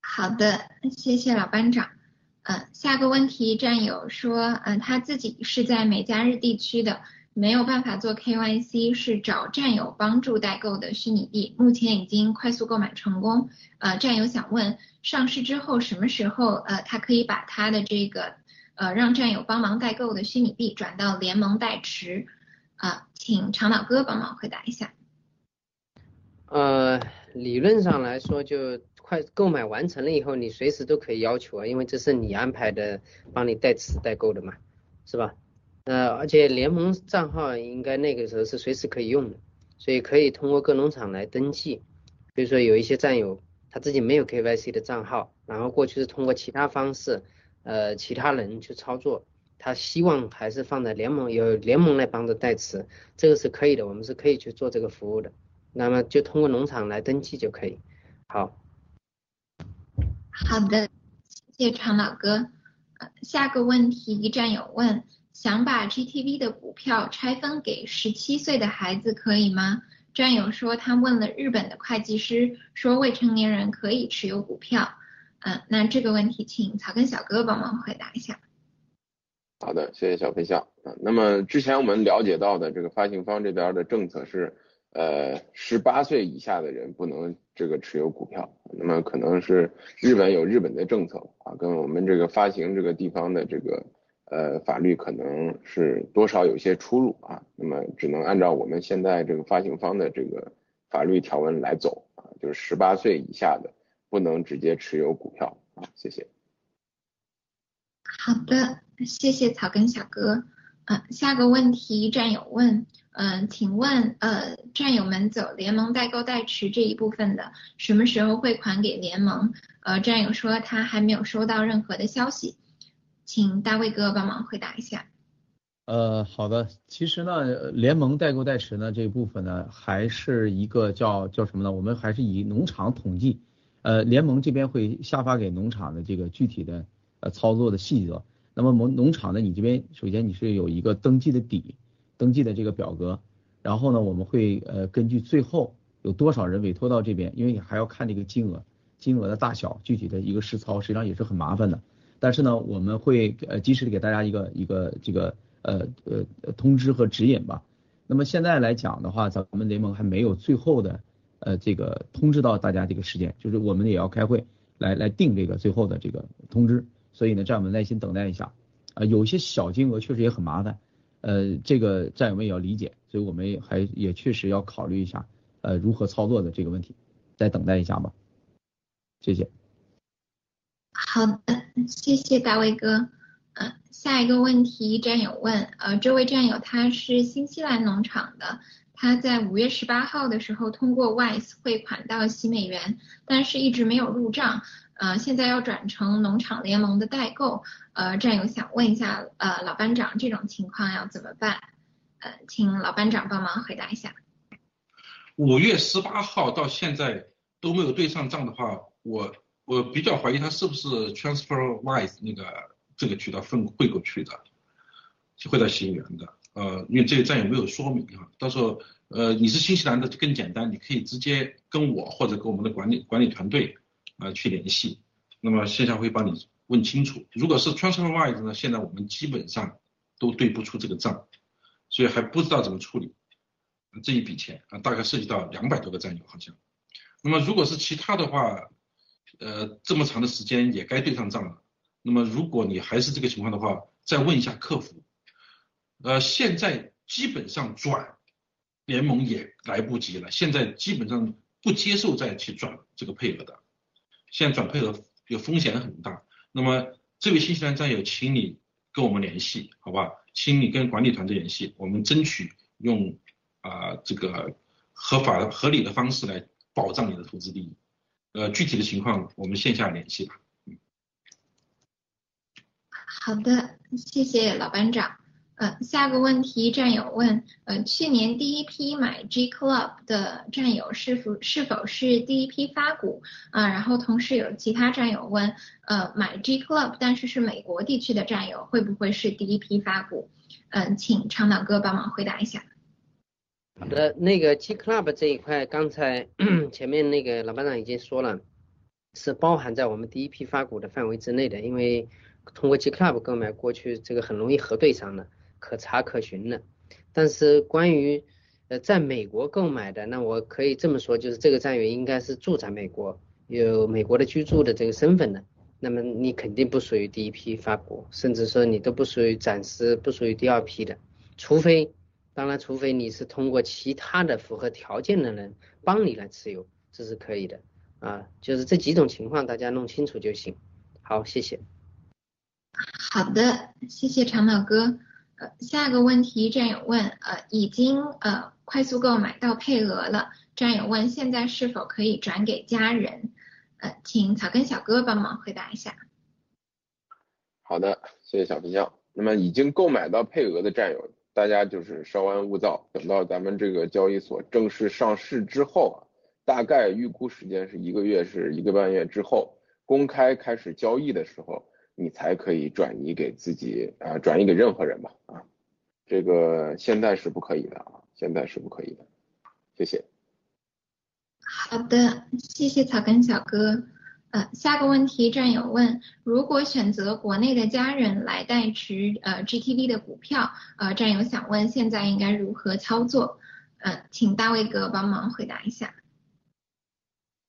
好的，谢谢老班长。嗯，下个问题战友说，嗯，他自己是在美加日地区的。没有办法做 KYC，是找战友帮助代购的虚拟币，目前已经快速购买成功。呃，战友想问，上市之后什么时候呃他可以把他的这个呃让战友帮忙代购的虚拟币转到联盟代持？啊，请长岛哥帮忙回答一下。呃，理论上来说，就快购买完成了以后，你随时都可以要求啊，因为这是你安排的，帮你代持代购的嘛，是吧？呃，而且联盟账号应该那个时候是随时可以用的，所以可以通过各农场来登记。比如说有一些战友他自己没有 KYC 的账号，然后过去是通过其他方式，呃，其他人去操作，他希望还是放在联盟，有联盟来帮着代持，这个是可以的，我们是可以去做这个服务的。那么就通过农场来登记就可以。好。好的，谢谢常老哥。下个问题一战友问。想把 GTV 的股票拆分给十七岁的孩子可以吗？战友说他问了日本的会计师，说未成年人可以持有股票。嗯，那这个问题请草根小哥帮忙回答一下。好的，谢谢小飞象。啊，那么之前我们了解到的这个发行方这边的政策是，呃，十八岁以下的人不能这个持有股票。那么可能是日本有日本的政策啊，跟我们这个发行这个地方的这个。呃，法律可能是多少有些出入啊，那么只能按照我们现在这个发行方的这个法律条文来走啊，就是十八岁以下的不能直接持有股票啊，谢谢。好的，谢谢草根小哥。嗯，下个问题战友问，嗯，请问呃，战友们走联盟代购代持这一部分的，什么时候汇款给联盟？呃，战友说他还没有收到任何的消息。请大卫哥帮忙回答一下。呃，好的，其实呢，联盟代购代持呢这一部分呢，还是一个叫叫什么呢？我们还是以农场统计，呃，联盟这边会下发给农场的这个具体的呃操作的细则。那么农农场呢，你这边首先你是有一个登记的底，登记的这个表格，然后呢，我们会呃根据最后有多少人委托到这边，因为你还要看这个金额，金额的大小，具体的一个实操，实际上也是很麻烦的。但是呢，我们会呃及时的给大家一个一个这个呃呃通知和指引吧。那么现在来讲的话，咱们联盟还没有最后的呃这个通知到大家这个时间，就是我们也要开会来来定这个最后的这个通知。所以呢，战友们耐心等待一下啊，有些小金额确实也很麻烦，呃，这个战友们也要理解，所以我们还也确实要考虑一下呃如何操作的这个问题，再等待一下吧。谢谢。好的，谢谢大卫哥。嗯，下一个问题，战友问，呃，这位战友他是新西兰农场的，他在五月十八号的时候通过 Wise 汇款到西美元，但是一直没有入账，呃，现在要转成农场联盟的代购，呃，战友想问一下，呃，老班长这种情况要怎么办？呃，请老班长帮忙回答一下。五月十八号到现在都没有对上账的话，我我比较怀疑他是不是 TransferWise 那个这个渠道分汇过去的，汇到喜元的。呃，因为这个战友没有说明啊，到时候呃你是新西兰的就更简单，你可以直接跟我或者跟我们的管理管理团队啊去联系，那么线下会帮你问清楚。如果是 TransferWise 呢，现在我们基本上都对不出这个账，所以还不知道怎么处理。这一笔钱啊，大概涉及到两百多个战友好像。那么如果是其他的话，呃，这么长的时间也该对上账了。那么如果你还是这个情况的话，再问一下客服。呃，现在基本上转联盟也来不及了，现在基本上不接受再去转这个配额的。现在转配额有风险很大。那么这位新西兰战友，请你跟我们联系，好吧？请你跟管理团队联系，我们争取用。啊，这个合法合理的方式来保障你的投资利益，呃，具体的情况我们线下联系吧。好的，谢谢老班长。呃，下个问题战友问，呃，去年第一批买 G Club 的战友是否是否是第一批发股？啊，然后同时有其他战友问，呃，买 G Club 但是是美国地区的战友会不会是第一批发股？嗯，请长岛哥帮忙回答一下。好的，那个 G Club 这一块，刚才 (clears throat) 前面那个老班长已经说了，是包含在我们第一批发股的范围之内的，因为通过 G Club 购买过去，这个很容易核对上的，可查可寻的。但是关于呃在美国购买的，那我可以这么说，就是这个战友应该是住在美国，有美国的居住的这个身份的，那么你肯定不属于第一批发股，甚至说你都不属于暂时不属于第二批的，除非。当然，除非你是通过其他的符合条件的人帮你来持有，这是可以的啊。就是这几种情况，大家弄清楚就行。好，谢谢。好的，谢谢长岛哥。呃，下个问题，战友问，呃，已经呃快速购买到配额了，战友问，现在是否可以转给家人？呃，请草根小哥帮忙回答一下。好的，谢谢小皮匠。那么已经购买到配额的战友。大家就是稍安勿躁，等到咱们这个交易所正式上市之后啊，大概预估时间是一个月，是一个半月之后，公开开始交易的时候，你才可以转移给自己啊，转移给任何人吧啊，这个现在是不可以的啊，现在是不可以的，谢谢。好的，谢谢草根小哥。呃，下个问题，战友问，如果选择国内的家人来代持呃 GTV 的股票，呃，战友想问，现在应该如何操作？呃，请大卫哥帮忙回答一下。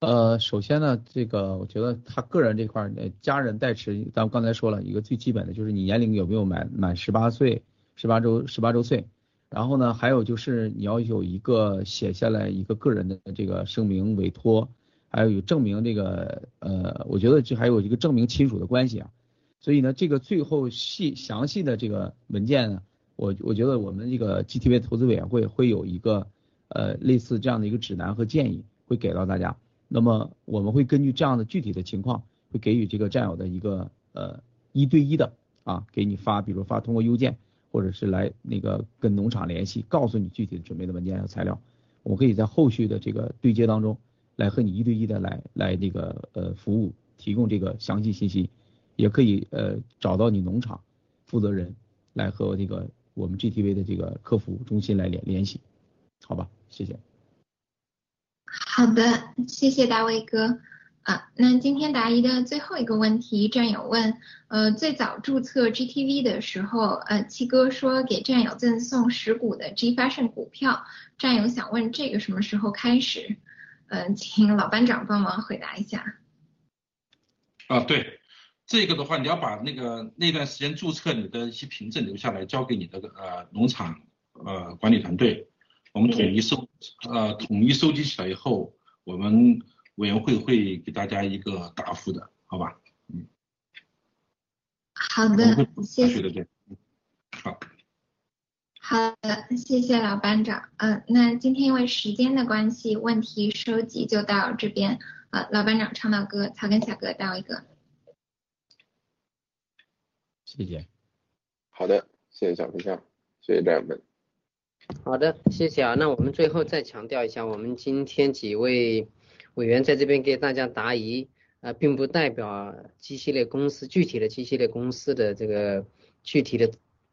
呃，首先呢，这个我觉得他个人这块，家人代持，咱们刚才说了一个最基本的就是你年龄有没有满满十八岁，十八周十八周岁，然后呢，还有就是你要有一个写下来一个个人的这个声明委托。还有有证明这个呃，我觉得这还有一个证明亲属的关系啊，所以呢，这个最后细详细的这个文件呢，我我觉得我们这个 GTV 投资委员会会有一个呃类似这样的一个指南和建议会给到大家，那么我们会根据这样的具体的情况，会给予这个战友的一个呃一对一的啊给你发，比如发通过邮件或者是来那个跟农场联系，告诉你具体准备的文件和材料，我们可以在后续的这个对接当中。来和你一对一的来来那个呃服务，提供这个详细信息，也可以呃找到你农场负责人来和这个我们 GTV 的这个客服中心来联联系，好吧，谢谢。好的，谢谢大卫哥啊。那今天答疑的最后一个问题，战友问，呃，最早注册 GTV 的时候，呃，七哥说给战友赠送十股的 G Fashion 股票，战友想问这个什么时候开始？嗯，请老班长帮忙回答一下。啊，对，这个的话，你要把那个那段时间注册你的一些凭证留下来，交给你的呃农场呃管理团队，我们统一收呃统一收集起来以后，我们委员会会给大家一个答复的，好吧？嗯。好的，谢谢。对对对，好。好的，谢谢老班长。嗯，那今天因为时间的关系，问题收集就到这边。呃，老班长、唱到歌、草根小哥到一个。谢谢。好的，谢谢小飞象，谢谢战友们。好的，谢谢啊。那我们最后再强调一下，我们今天几位委员在这边给大家答疑，啊，并不代表机系列公司具体的机系列公司的这个具体的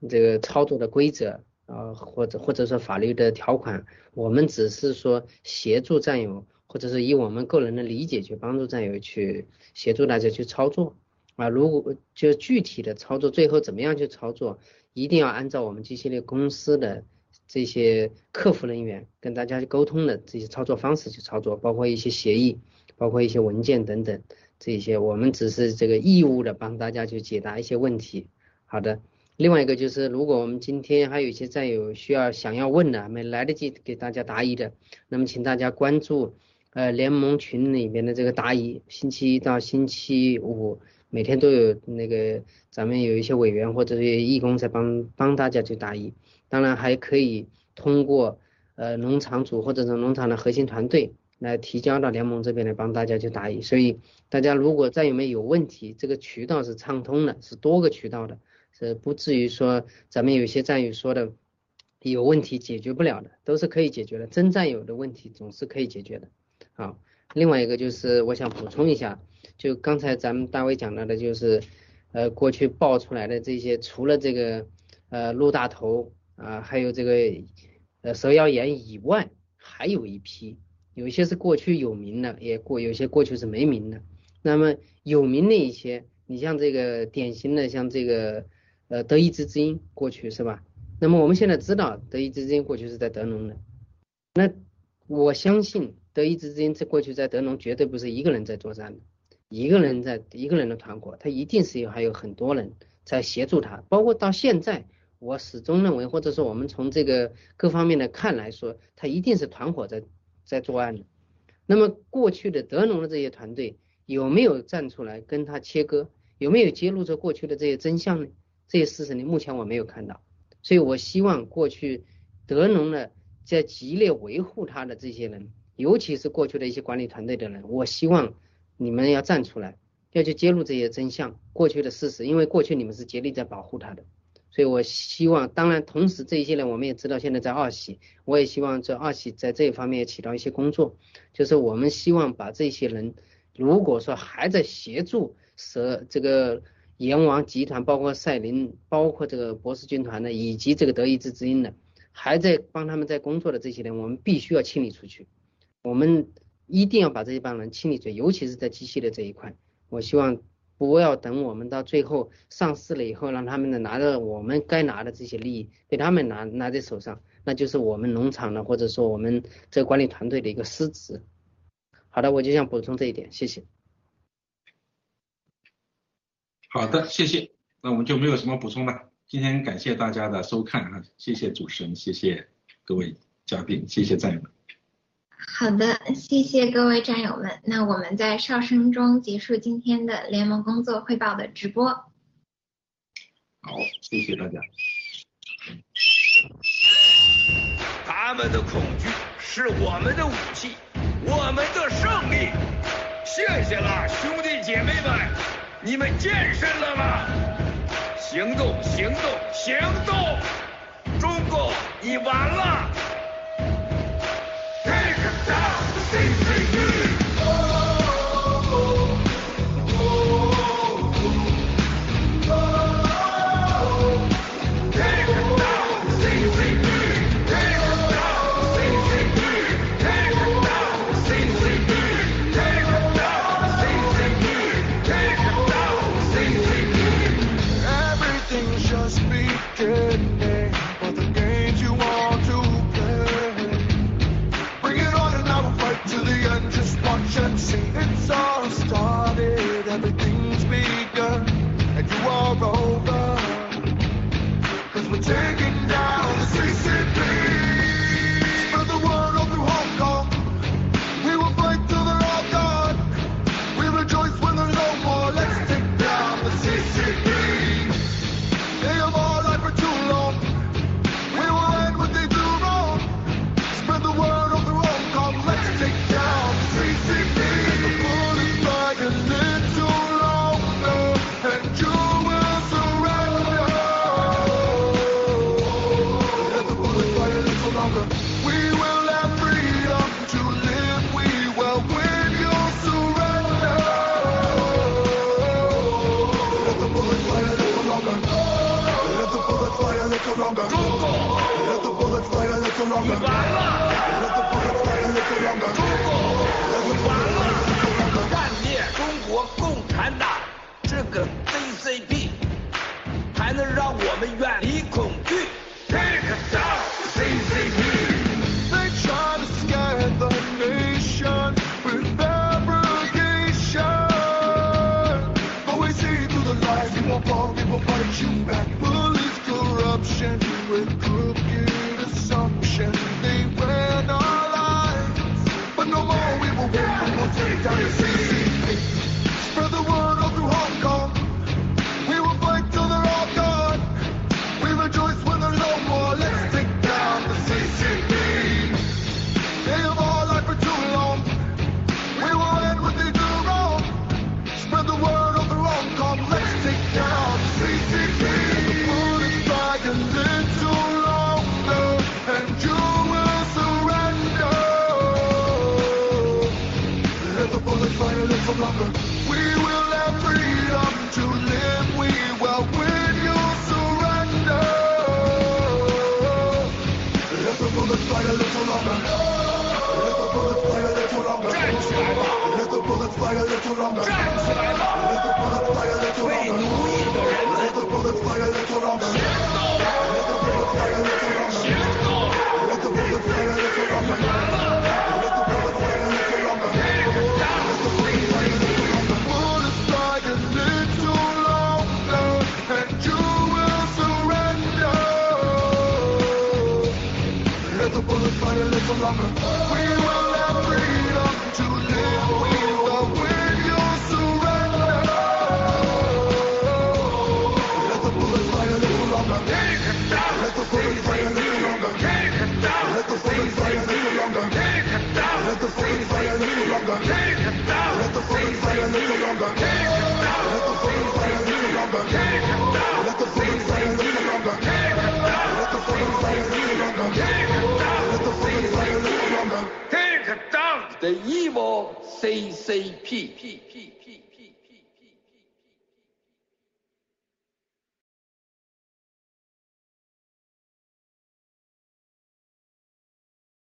这个操作的规则。啊，或者或者说法律的条款，我们只是说协助战友，或者是以我们个人的理解去帮助战友去协助大家去操作啊。如果就具体的操作，最后怎么样去操作，一定要按照我们机系列公司的这些客服人员跟大家沟通的这些操作方式去操作，包括一些协议，包括一些文件等等这些，我们只是这个义务的帮大家去解答一些问题。好的。另外一个就是，如果我们今天还有一些战友需要想要问的，没来得及给大家答疑的，那么请大家关注呃联盟群里面的这个答疑，星期一到星期五每天都有那个咱们有一些委员或者是义工在帮帮大家去答疑，当然还可以通过呃农场主或者是农场的核心团队来提交到联盟这边来帮大家去答疑，所以大家如果战友们有问题，这个渠道是畅通的，是多个渠道的。呃，不至于说咱们有些战友说的有问题解决不了的，都是可以解决的。真战友的问题总是可以解决的。好，另外一个就是我想补充一下，就刚才咱们大卫讲到的，就是呃过去爆出来的这些，除了这个呃陆大头啊，还有这个呃蛇妖炎以外，还有一批，有一些是过去有名的，也过有些过去是没名的。那么有名的一些，你像这个典型的，像这个。呃，德意志之音过去是吧？那么我们现在知道德意志之音过去是在德农的，那我相信德意志之音在过去在德农绝对不是一个人在作战的，一个人在一个人的团伙，他一定是有还有很多人在协助他，包括到现在，我始终认为，或者说我们从这个各方面的看来说，他一定是团伙在在作案的。那么过去的德农的这些团队有没有站出来跟他切割？有没有揭露出过去的这些真相呢？这些事实呢，目前我没有看到，所以我希望过去德农呢在极力维护他的这些人，尤其是过去的一些管理团队的人，我希望你们要站出来，要去揭露这些真相，过去的事实，因为过去你们是竭力在保护他的，所以我希望，当然同时这一些人我们也知道现在在二喜，我也希望这二喜在这一方面也起到一些工作，就是我们希望把这些人，如果说还在协助蛇这个。阎王集团包括赛林，包括这个博士军团的，以及这个德意志之音的，还在帮他们在工作的这些人，我们必须要清理出去。我们一定要把这一帮人清理出，尤其是在机械的这一块。我希望不要等我们到最后上市了以后，让他们呢拿着我们该拿的这些利益被他们拿拿在手上，那就是我们农场的或者说我们这个管理团队的一个失职。好的，我就想补充这一点，谢谢。好的，谢谢。那我们就没有什么补充了。今天感谢大家的收看啊，谢谢主持人，谢谢各位嘉宾，谢谢战友们。好的，谢谢各位战友们。那我们在哨声中结束今天的联盟工作汇报的直播。好，谢谢大家。他们的恐惧是我们的武器，我们的胜利。谢谢了，兄弟姐妹们。你们健身了吗？行动，行动，行动！中共，你完了！see